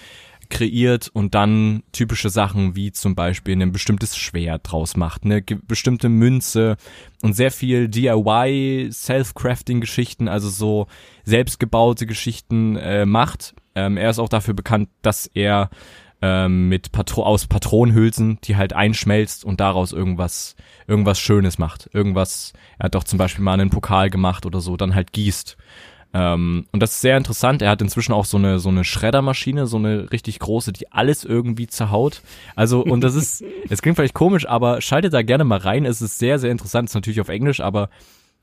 kreiert und dann typische Sachen wie zum Beispiel ein bestimmtes Schwert draus macht, eine bestimmte Münze und sehr viel DIY, Self-Crafting-Geschichten, also so selbstgebaute Geschichten äh, macht. Ähm, er ist auch dafür bekannt, dass er ähm, mit Patro aus Patronenhülsen, die halt einschmelzt und daraus irgendwas, irgendwas Schönes macht. Irgendwas, er hat doch zum Beispiel mal einen Pokal gemacht oder so, dann halt gießt. Ähm, und das ist sehr interessant. Er hat inzwischen auch so eine, so eine Schreddermaschine, so eine richtig große, die alles irgendwie zerhaut. Also, und das ist, es klingt vielleicht komisch, aber schaltet da gerne mal rein. Es ist sehr, sehr interessant. Es ist natürlich auf Englisch, aber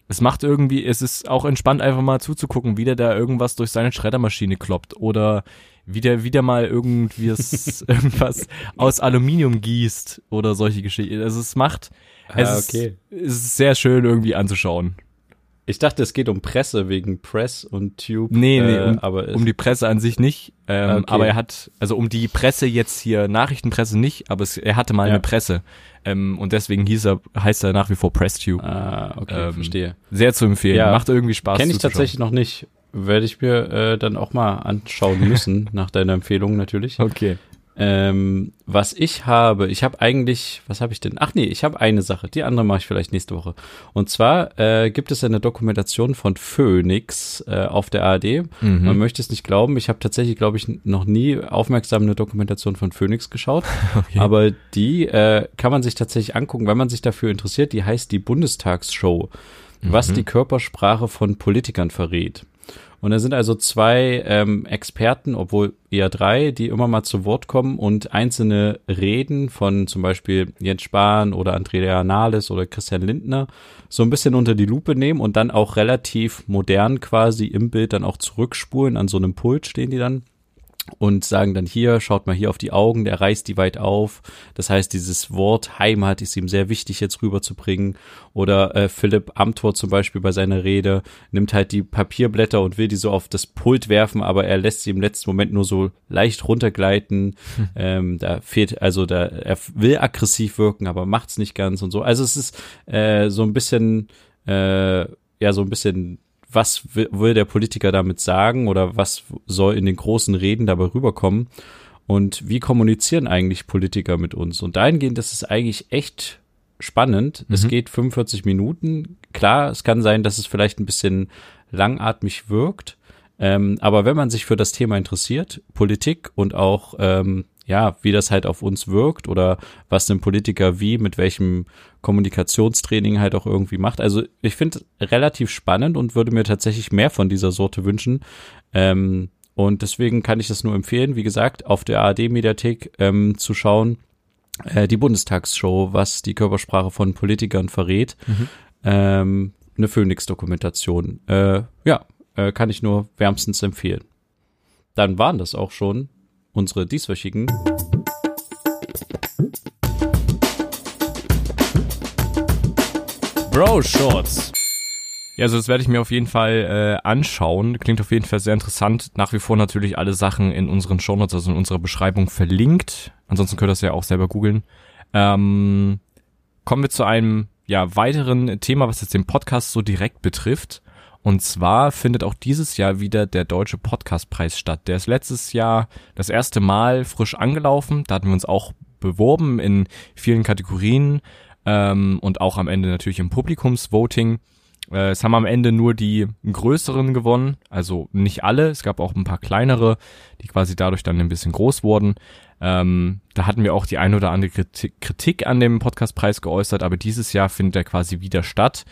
es macht irgendwie, es ist auch entspannt, einfach mal zuzugucken, wie der da irgendwas durch seine Schreddermaschine kloppt oder wie der wieder mal irgendwie es- irgendwas aus Aluminium gießt oder solche Geschichten. Also es macht, es, Ah, ist, okay. es ist sehr schön irgendwie anzuschauen. Ich dachte, es geht um Presse wegen Press und Tube. Nee, nee, äh, um, aber es, um die Presse an sich nicht. Ähm, Okay. Aber er hat, also um die Presse jetzt hier, Nachrichtenpresse nicht, aber es, er hatte mal Ja. eine Presse. Ähm, und deswegen hieß er, heißt er nach wie vor PressTube. Ah, okay, Ähm, verstehe. Sehr zu empfehlen. Ja. Macht irgendwie Spaß. Kenne ich tatsächlich noch nicht. Werde ich mir äh, dann auch mal anschauen müssen, nach deiner Empfehlung natürlich. Okay. Ähm, was ich habe, ich habe eigentlich, was habe ich denn? Ach nee, ich habe eine Sache, die andere mache ich vielleicht nächste Woche. Und zwar äh, gibt es eine Dokumentation von Phoenix äh, auf der ARD. Mhm. Man möchte es nicht glauben, ich habe tatsächlich, glaube ich, noch nie aufmerksam eine Dokumentation von Phoenix geschaut. Okay. Aber die äh, kann man sich tatsächlich angucken, wenn man sich dafür interessiert. Die heißt die Bundestagsshow, was Mhm. die Körpersprache von Politikern verrät. Und da sind also zwei ähm, Experten, obwohl eher drei, die immer mal zu Wort kommen und einzelne Reden von zum Beispiel Jens Spahn oder Andrea Nahles oder Christian Lindner so ein bisschen unter die Lupe nehmen und dann auch relativ modern quasi im Bild dann auch zurückspulen. An so einem Pult stehen die dann und sagen dann hier, schaut mal hier auf die Augen, der reißt die weit auf. Das heißt, dieses Wort Heimat ist ihm sehr wichtig jetzt rüberzubringen. Oder äh, Philipp Amthor zum Beispiel bei seiner Rede nimmt halt die Papierblätter und will die so auf das Pult werfen, aber er lässt sie im letzten Moment nur so leicht runtergleiten. Ähm, da fehlt, also da, er will aggressiv wirken, aber macht's nicht ganz und so. Also es ist äh, so ein bisschen, äh, ja, so ein bisschen was will, will der Politiker damit sagen oder was soll in den großen Reden dabei rüberkommen und wie kommunizieren eigentlich Politiker mit uns? Und dahingehend ist es eigentlich echt spannend. Es geht 45 Minuten. Klar, es kann sein, dass es vielleicht ein bisschen langatmig wirkt. Ähm, aber wenn man sich für das Thema interessiert, Politik und auch ähm, ja, wie das halt auf uns wirkt oder was ein Politiker wie mit welchem Kommunikationstraining halt auch irgendwie macht. Also ich finde relativ spannend und würde mir tatsächlich mehr von dieser Sorte wünschen. Ähm, und deswegen kann ich das nur empfehlen, wie gesagt, auf der ARD-Mediathek ähm, zu schauen, äh, die Bundestagsshow, was die Körpersprache von Politikern verrät. Ähm, eine Phoenix-Dokumentation. Äh, ja, äh, kann ich nur wärmstens empfehlen. Dann waren das auch schon unsere dieswöchigen Bro Shorts. Ja, also das werde ich mir auf jeden Fall äh, anschauen. Klingt auf jeden Fall sehr interessant. Nach wie vor natürlich alle Sachen in unseren Shownotes, also in unserer Beschreibung verlinkt. Ansonsten könnt ihr das ja auch selber googeln. Ähm, kommen wir zu einem ja weiteren Thema, was jetzt den Podcast so direkt betrifft. Und zwar findet auch dieses Jahr wieder der Deutsche Podcastpreis statt. Der ist letztes Jahr das erste Mal frisch angelaufen. Da hatten wir uns auch beworben in vielen Kategorien ähm, und auch am Ende natürlich im Publikumsvoting. Äh, es haben am Ende nur die größeren gewonnen, also nicht alle. Es gab auch ein paar kleinere, die quasi dadurch dann ein bisschen groß wurden. Ähm, da hatten wir auch die ein oder andere Kritik, Kritik an dem Podcastpreis geäußert, aber dieses Jahr findet er quasi wieder statt.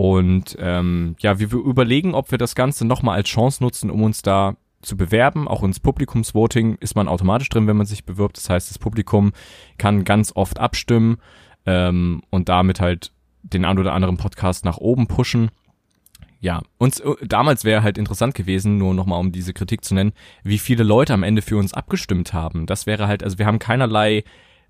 Und ähm, ja, wir, wir überlegen, ob wir das Ganze nochmal als Chance nutzen, um uns da zu bewerben. Auch ins Publikumsvoting ist man automatisch drin, wenn man sich bewirbt. Das heißt, das Publikum kann ganz oft abstimmen ähm, und damit halt den ein oder anderen Podcast nach oben pushen. Ja, uns äh, damals wäre halt interessant gewesen, nur nochmal um diese Kritik zu nennen, wie viele Leute am Ende für uns abgestimmt haben. Das wäre halt, also wir haben keinerlei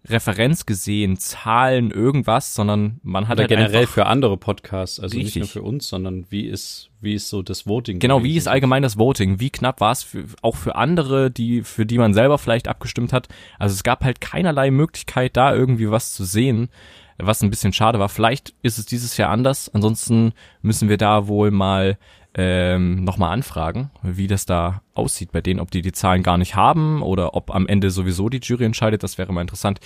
Referenz gesehen, Zahlen, irgendwas, sondern man hat Oder halt generell für andere Podcasts, also nicht Richtig. nur für uns, sondern wie ist, wie ist so das Voting? Genau, wie ist allgemein das Voting? Wie knapp war es auch für andere, die, für die man selber vielleicht abgestimmt hat? Also es gab halt keinerlei Möglichkeit, da irgendwie was zu sehen, was ein bisschen schade war. Vielleicht ist es dieses Jahr anders. Ansonsten müssen wir da wohl mal ähm, nochmal anfragen, wie das da aussieht bei denen, ob die die Zahlen gar nicht haben oder ob am Ende sowieso die Jury entscheidet. Das wäre mal interessant.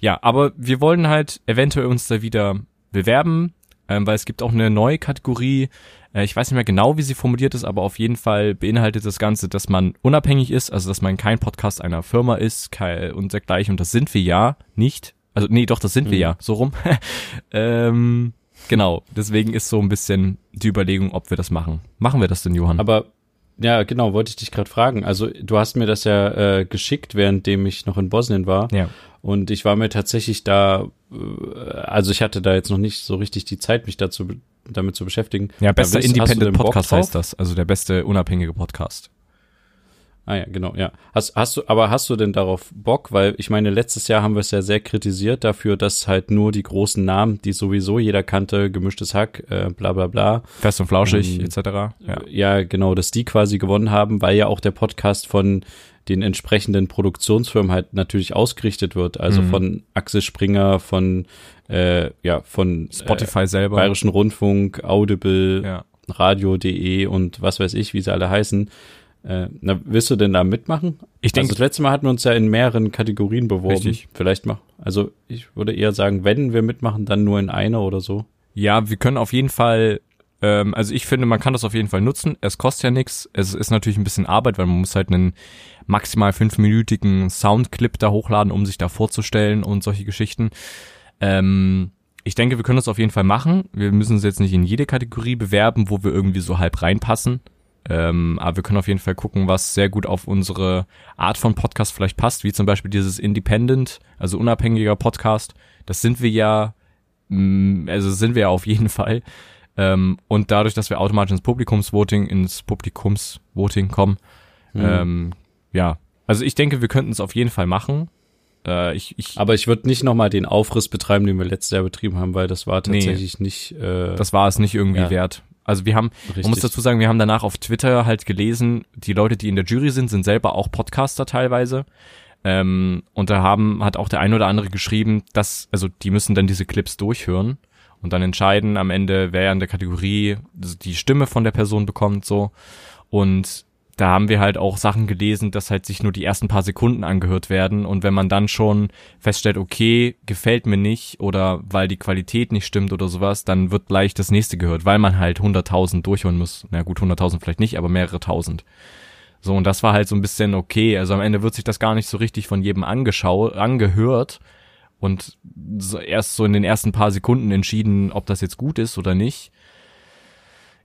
Ja, aber wir wollen halt eventuell uns da wieder bewerben, ähm, weil es gibt auch eine neue Kategorie. Äh, ich weiß nicht mehr genau, wie sie formuliert ist, aber auf jeden Fall beinhaltet das Ganze, dass man unabhängig ist, also dass man kein Podcast einer Firma ist kein, und dergleichen. Und das sind wir ja nicht. Also nee, doch, das sind wir Mhm. ja, so rum. ähm, genau, deswegen ist so ein bisschen die Überlegung, ob wir das machen. Machen wir das denn, Johann? Aber ja, genau, wollte ich dich gerade fragen. Also du hast mir das ja äh, geschickt, währenddem ich noch in Bosnien war. ja. Und ich war mir tatsächlich da, äh, also ich hatte da jetzt noch nicht so richtig die Zeit, mich dazu damit zu beschäftigen. Ja, bester Independent Podcast heißt das. Also der beste unabhängige Podcast. Ah ja, genau, ja. Hast, hast du, aber hast du denn darauf Bock? Weil ich meine, letztes Jahr haben wir es ja sehr kritisiert dafür, dass halt nur die großen Namen, die sowieso jeder kannte, gemischtes Hack, äh, bla bla bla, Fest und flauschig Ähm, etc. Ja. ja, genau, dass die quasi gewonnen haben, weil ja auch der Podcast von den entsprechenden Produktionsfirmen halt natürlich ausgerichtet wird. Also Mhm. von Axel Springer, von äh, ja, von Spotify äh, selber. Bayerischen Rundfunk, Audible, Ja. Radio.de und was weiß ich, wie sie alle heißen. Äh, na, willst du denn da mitmachen? Ich denke, also das letzte Mal hatten wir uns ja in mehreren Kategorien beworben. Richtig. Vielleicht mal. Also ich würde eher sagen, wenn wir mitmachen, dann nur in einer oder so. Ja, wir können auf jeden Fall, ähm, also ich finde, man kann das auf jeden Fall nutzen. Es kostet ja nichts. Es ist natürlich ein bisschen Arbeit, weil man muss halt einen maximal fünfminütigen Soundclip da hochladen, um sich da vorzustellen und solche Geschichten. Ähm, ich denke, wir können das auf jeden Fall machen. Wir müssen uns jetzt nicht in jede Kategorie bewerben, wo wir irgendwie so halb reinpassen. Ähm, aber wir können auf jeden Fall gucken, was sehr gut auf unsere Art von Podcast vielleicht passt, wie zum Beispiel dieses Independent, also unabhängiger Podcast. Das sind wir ja, mh, also sind wir ja auf jeden Fall. Ähm, und dadurch, dass wir automatisch ins Publikumsvoting, ins Publikumsvoting kommen, Mhm. ähm, ja, also ich denke, wir könnten es auf jeden Fall machen. Äh, ich, ich, Aber ich würde nicht nochmal den Aufriss betreiben, den wir letztes Jahr betrieben haben, weil das war Nee. tatsächlich nicht äh, das war es nicht irgendwie Ja. wert. Also wir haben, richtig. Man muss dazu sagen, wir haben danach auf Twitter halt gelesen, die Leute, die in der Jury sind, sind selber auch Podcaster teilweise. Ähm, und da haben, hat auch der ein oder andere geschrieben, dass, also die müssen dann diese Clips durchhören und dann entscheiden am Ende, wer in der Kategorie die Stimme von der Person bekommt, so. Und da haben wir halt auch Sachen gelesen, dass halt sich nur die ersten paar Sekunden angehört werden und wenn man dann schon feststellt, okay, gefällt mir nicht oder weil die Qualität nicht stimmt oder sowas, dann wird gleich das nächste gehört, weil man halt 100.000 durchhören muss. Na gut, 100.000 vielleicht nicht, aber mehrere tausend. So, und das war halt so ein bisschen okay. Also am Ende wird sich das gar nicht so richtig von jedem angeschaut, angehört und so erst so in den ersten paar Sekunden entschieden, ob das jetzt gut ist oder nicht.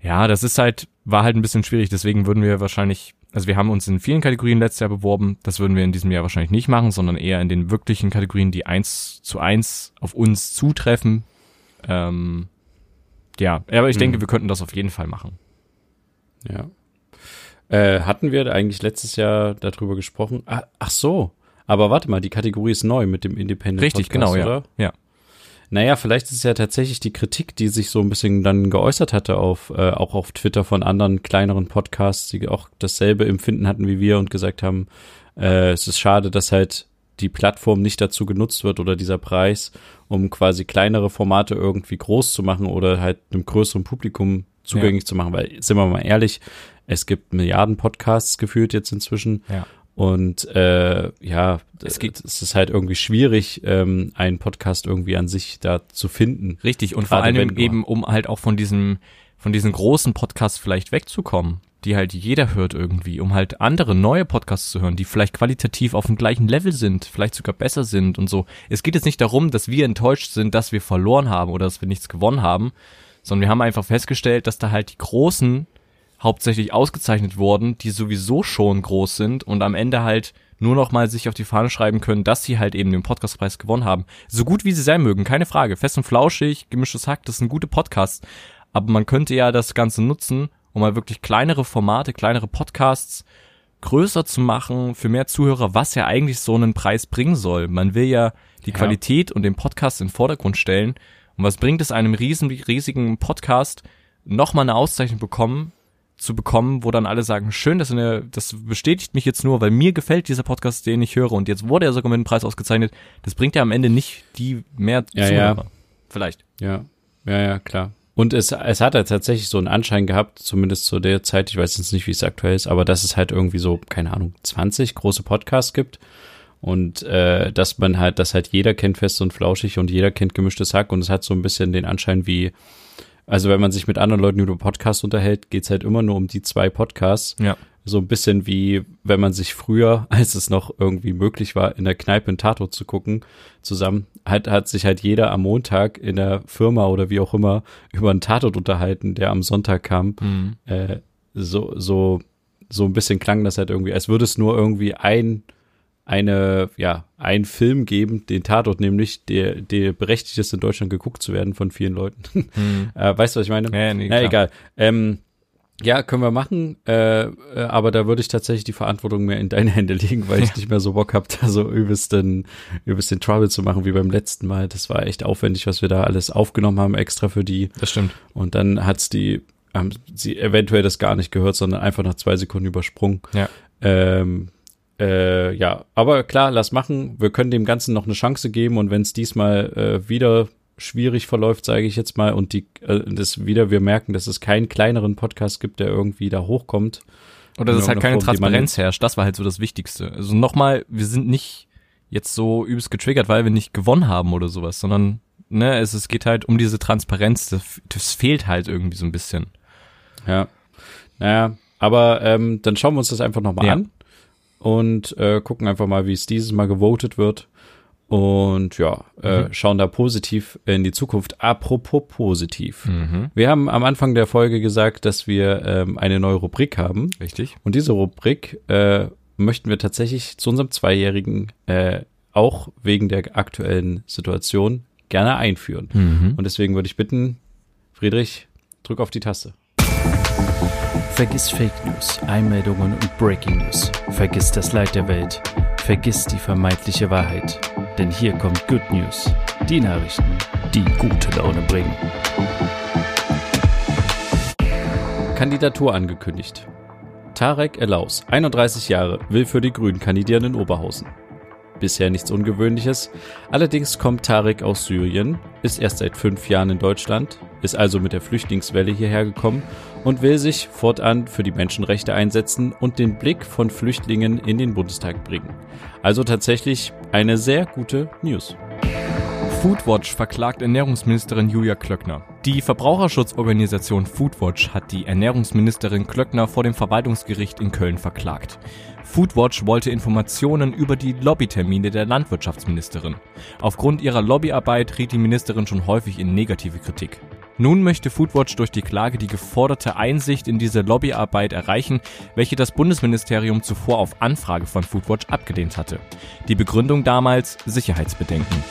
Ja, das ist halt, war halt ein bisschen schwierig, deswegen würden wir wahrscheinlich, also wir haben uns in vielen Kategorien letztes Jahr beworben, das würden wir in diesem Jahr wahrscheinlich nicht machen, sondern eher in den wirklichen Kategorien, die eins zu eins auf uns zutreffen. Ähm, ja, aber ich denke, Hm. wir könnten das auf jeden Fall machen. Ja. Äh, hatten wir eigentlich letztes Jahr darüber gesprochen? Ah, ach so. Aber warte mal, die Kategorie ist neu mit dem Independent Richtig, Podcast, genau, ja. oder? Ja. Naja, vielleicht ist es ja tatsächlich die Kritik, die sich so ein bisschen dann geäußert hatte auf, äh, auch auf Twitter von anderen kleineren Podcasts, die auch dasselbe Empfinden hatten wie wir und gesagt haben, äh, es ist schade, dass halt die Plattform nicht dazu genutzt wird oder dieser Preis, um quasi kleinere Formate irgendwie groß zu machen oder halt einem größeren Publikum zugänglich zu machen, weil, sind wir mal ehrlich, es gibt Milliarden Podcasts gefühlt jetzt inzwischen. Ja. Und äh, ja, Es geht- es ist halt irgendwie schwierig, ähm, einen Podcast irgendwie an sich da zu finden. Richtig, und vor allem eben, um halt auch von diesem, von diesen großen Podcasts vielleicht wegzukommen, die halt jeder hört irgendwie, um halt andere neue Podcasts zu hören, die vielleicht qualitativ auf dem gleichen Level sind, vielleicht sogar besser sind und so. Es geht jetzt nicht darum, dass wir enttäuscht sind, dass wir verloren haben oder dass wir nichts gewonnen haben, sondern wir haben einfach festgestellt, dass da halt die Großen hauptsächlich ausgezeichnet wurden, die sowieso schon groß sind und am Ende halt nur noch mal sich auf die Fahne schreiben können, dass sie halt eben den Podcastpreis gewonnen haben. So gut wie sie sein mögen, keine Frage. Fest und flauschig, gemischtes Hack, das sind gute Podcasts. Aber man könnte ja das Ganze nutzen, um mal wirklich kleinere Formate, kleinere Podcasts größer zu machen für mehr Zuhörer, was ja eigentlich so einen Preis bringen soll. Man will ja die Ja. Qualität und den Podcast in den Vordergrund stellen. Und was bringt es einem riesen, riesigen Podcast, nochmal eine Auszeichnung bekommen, zu bekommen, wo dann alle sagen, schön, dass eine, das bestätigt mich jetzt nur, weil mir gefällt dieser Podcast, den ich höre und jetzt wurde er sogar mit einem Preis ausgezeichnet. Das bringt ja am Ende nicht die mehr Ja, Zuhörer. Vielleicht. Ja, ja, ja, klar. Und es, es hat halt tatsächlich so einen Anschein gehabt, zumindest zu der Zeit, ich weiß jetzt nicht, wie es aktuell ist, aber dass es halt irgendwie so, keine Ahnung, 20 große Podcasts gibt. Und äh, dass man halt, dass halt jeder kennt Fest und Flauschig und jeder kennt gemischtes Hack und es hat so ein bisschen den Anschein wie, also wenn man sich mit anderen Leuten über Podcasts unterhält, geht's halt immer nur um die zwei Podcasts. Ja. So ein bisschen wie, wenn man sich früher, als es noch irgendwie möglich war, in der Kneipe einen Tatort zu gucken, zusammen, hat, hat sich halt jeder am Montag in der Firma oder wie auch immer über einen Tatort unterhalten, der am Sonntag kam. Mhm. Äh, so, so, so ein bisschen klang das halt irgendwie, als würde es nur irgendwie ein, eine, ja, ein Film geben, den Tatort nämlich, der, der berechtigt ist, in Deutschland geguckt zu werden von vielen Leuten. Mhm. äh, weißt du, was ich meine? Ja, nee, Na, egal. Ähm, ja, können wir machen, äh, äh, aber da würde ich tatsächlich die Verantwortung mehr in deine Hände legen, weil ich nicht mehr so Bock habe, da so übelst den, übelst den Trouble zu machen wie beim letzten Mal. Das war echt aufwendig, was wir da alles aufgenommen haben, extra für die. Das stimmt. Und dann hat's die, haben sie eventuell das gar nicht gehört, sondern einfach nach zwei Sekunden übersprungen. Ja. Ähm, äh, ja, aber klar, lass machen. Wir können dem Ganzen noch eine Chance geben und wenn es diesmal äh, wieder schwierig verläuft, sage ich jetzt mal, und die äh, das wieder wir merken, dass es keinen kleineren Podcast gibt, der irgendwie da hochkommt. Oder dass halt keine Form, Transparenz herrscht. Das war halt so das Wichtigste. Also nochmal, wir sind nicht jetzt so übelst getriggert, weil wir nicht gewonnen haben oder sowas, sondern ne, es, es geht halt um diese Transparenz. Das, das fehlt halt irgendwie so ein bisschen. Ja. Naja, aber ähm, dann schauen wir uns das einfach nochmal Ja. an und äh, gucken einfach mal, wie es dieses Mal gewotet wird. Und ja, äh, Mhm. schauen da positiv in die Zukunft. Apropos positiv. Mhm. Wir haben am Anfang der Folge gesagt, dass wir ähm, eine neue Rubrik haben. Richtig. Und diese Rubrik äh, möchten wir tatsächlich zu unserem Zweijährigen äh, auch wegen der aktuellen Situation gerne einführen. Mhm. Und deswegen würde ich bitten, Friedrich, drück auf die Taste. Vergiss Fake News, Einmeldungen und Breaking News. Vergiss das Leid der Welt. Vergiss die vermeintliche Wahrheit. Denn hier kommt Good News. Die Nachrichten, die gute Laune bringen. Kandidatur angekündigt. Tarek Elaus, 31 Jahre, will für die Grünen kandidieren in Oberhausen. Bisher nichts Ungewöhnliches. Allerdings kommt Tarek aus Syrien, ist erst seit fünf Jahren in Deutschland, ist also mit der Flüchtlingswelle hierher gekommen und will sich fortan für die Menschenrechte einsetzen und den Blick von Flüchtlingen in den Bundestag bringen. Also tatsächlich eine sehr gute News. Foodwatch verklagt Ernährungsministerin Julia Klöckner. Die Verbraucherschutzorganisation Foodwatch hat die Ernährungsministerin Klöckner vor dem Verwaltungsgericht in Köln verklagt. Foodwatch wollte Informationen über die Lobbytermine der Landwirtschaftsministerin. Aufgrund ihrer Lobbyarbeit riet die Ministerin schon häufig in negative Kritik. Nun möchte Foodwatch durch die Klage die geforderte Einsicht in diese Lobbyarbeit erreichen, welche das Bundesministerium zuvor auf Anfrage von Foodwatch abgelehnt hatte. Die Begründung damals Sicherheitsbedenken.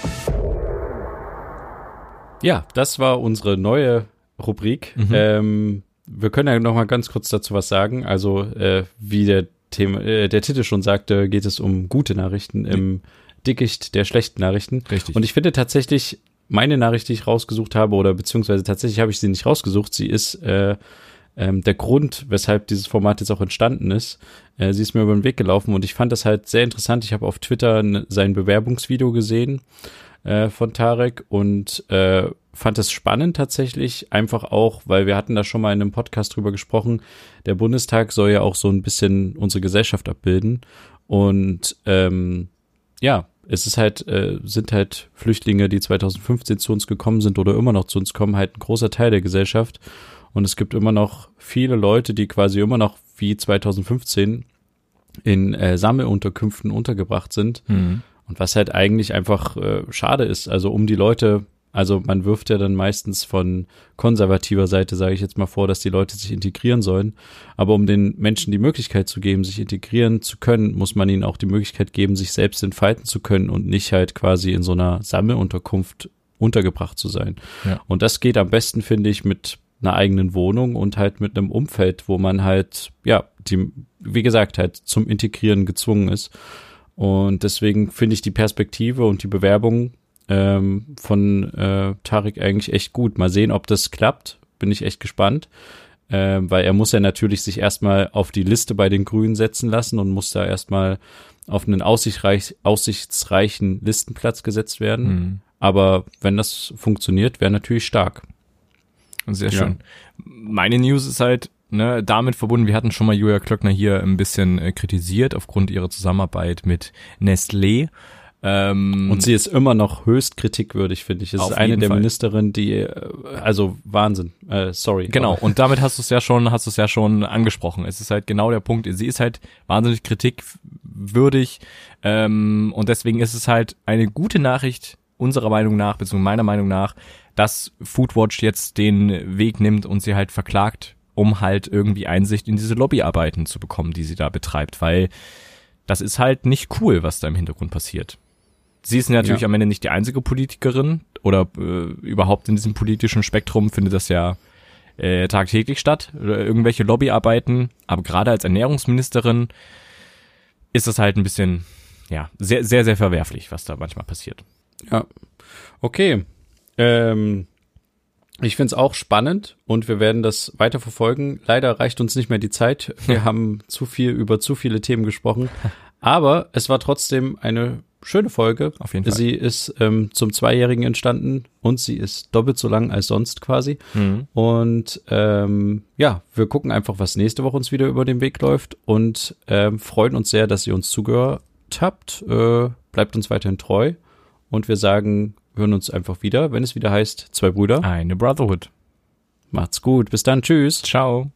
Ja, das war unsere neue Rubrik. Mhm. Ähm, wir können ja noch mal ganz kurz dazu was sagen. Also äh, wie der Thema, äh, der Titel schon sagte, geht es um gute Nachrichten im Dickicht der schlechten Nachrichten. Richtig. Und ich finde tatsächlich meine Nachricht, die ich rausgesucht habe, oder beziehungsweise tatsächlich habe ich sie nicht rausgesucht. Sie ist äh, ähm, der Grund, weshalb dieses Format jetzt auch entstanden ist. Äh, sie ist mir über den Weg gelaufen und ich fand das halt sehr interessant. Ich habe auf Twitter ne, sein Bewerbungsvideo gesehen äh, von Tarek und äh, fand es spannend tatsächlich, einfach auch, weil wir hatten da schon mal in einem Podcast drüber gesprochen, der Bundestag soll ja auch so ein bisschen unsere Gesellschaft abbilden und ähm, ja, es ist halt, äh, sind halt Flüchtlinge, die 2015 zu uns gekommen sind oder immer noch zu uns kommen, halt ein großer Teil der Gesellschaft. Und es gibt immer noch viele Leute, die quasi immer noch wie 2015 in äh, Sammelunterkünften untergebracht sind. Mhm. Und was halt eigentlich einfach äh, schade ist, also um die Leute, also man wirft ja dann meistens von konservativer Seite, sage ich jetzt mal vor, dass die Leute sich integrieren sollen. Aber um den Menschen die Möglichkeit zu geben, sich integrieren zu können, muss man ihnen auch die Möglichkeit geben, sich selbst entfalten zu können und nicht halt quasi in so einer Sammelunterkunft untergebracht zu sein. Ja. Und das geht am besten, finde ich, mit einer eigenen Wohnung und halt mit einem Umfeld, wo man halt, ja, die, wie gesagt, halt zum Integrieren gezwungen ist. Und deswegen finde ich die Perspektive und die Bewerbung ähm, von äh, Tarek eigentlich echt gut. Mal sehen, ob das klappt. Bin ich echt gespannt. Ähm, weil er muss ja natürlich sich erstmal auf die Liste bei den Grünen setzen lassen und muss da erstmal auf einen aussichtsreich, aussichtsreichen Listenplatz gesetzt werden. Mhm. Aber wenn das funktioniert, wäre natürlich stark. Sehr ja. schön. Meine News ist halt, ne, damit verbunden, wir hatten schon mal Julia Klöckner hier ein bisschen äh, kritisiert aufgrund ihrer Zusammenarbeit mit Nestlé. Ähm, und sie ist immer noch höchst kritikwürdig, finde ich. Es ist eine der Fall. Ministerinnen, die, äh, also Wahnsinn, äh, sorry. Genau, und damit hast du es ja schon, hast du es ja schon angesprochen. Es ist halt genau der Punkt, sie ist halt wahnsinnig kritikwürdig ähm, und deswegen ist es halt eine gute Nachricht unserer Meinung nach, beziehungsweise meiner Meinung nach, dass Foodwatch jetzt den Weg nimmt und sie halt verklagt, um halt irgendwie Einsicht in diese Lobbyarbeiten zu bekommen, die sie da betreibt, weil das ist halt nicht cool, was da im Hintergrund passiert. Sie ist natürlich ja. am Ende nicht die einzige Politikerin oder äh, überhaupt in diesem politischen Spektrum findet das ja äh, tagtäglich statt, irgendwelche Lobbyarbeiten, aber gerade als Ernährungsministerin ist das halt ein bisschen, ja, sehr, sehr, sehr verwerflich, was da manchmal passiert. Ja, okay. Ähm, ich finde es auch spannend und wir werden das weiter verfolgen. Leider reicht uns nicht mehr die Zeit. Wir haben zu viel über zu viele Themen gesprochen. Aber es war trotzdem eine schöne Folge. Auf jeden Fall. Sie ist ähm, zum Zweijährigen entstanden und sie ist doppelt so lang als sonst quasi. Mhm. Und ähm, ja, wir gucken einfach, was nächste Woche uns wieder über den Weg läuft und ähm, freuen uns sehr, dass ihr uns zugehört habt. Äh, bleibt uns weiterhin treu und wir sagen, hören uns einfach wieder, wenn es wieder heißt, zwei Brüder. Eine Brotherhood. Macht's gut. Bis dann. Tschüss. Ciao.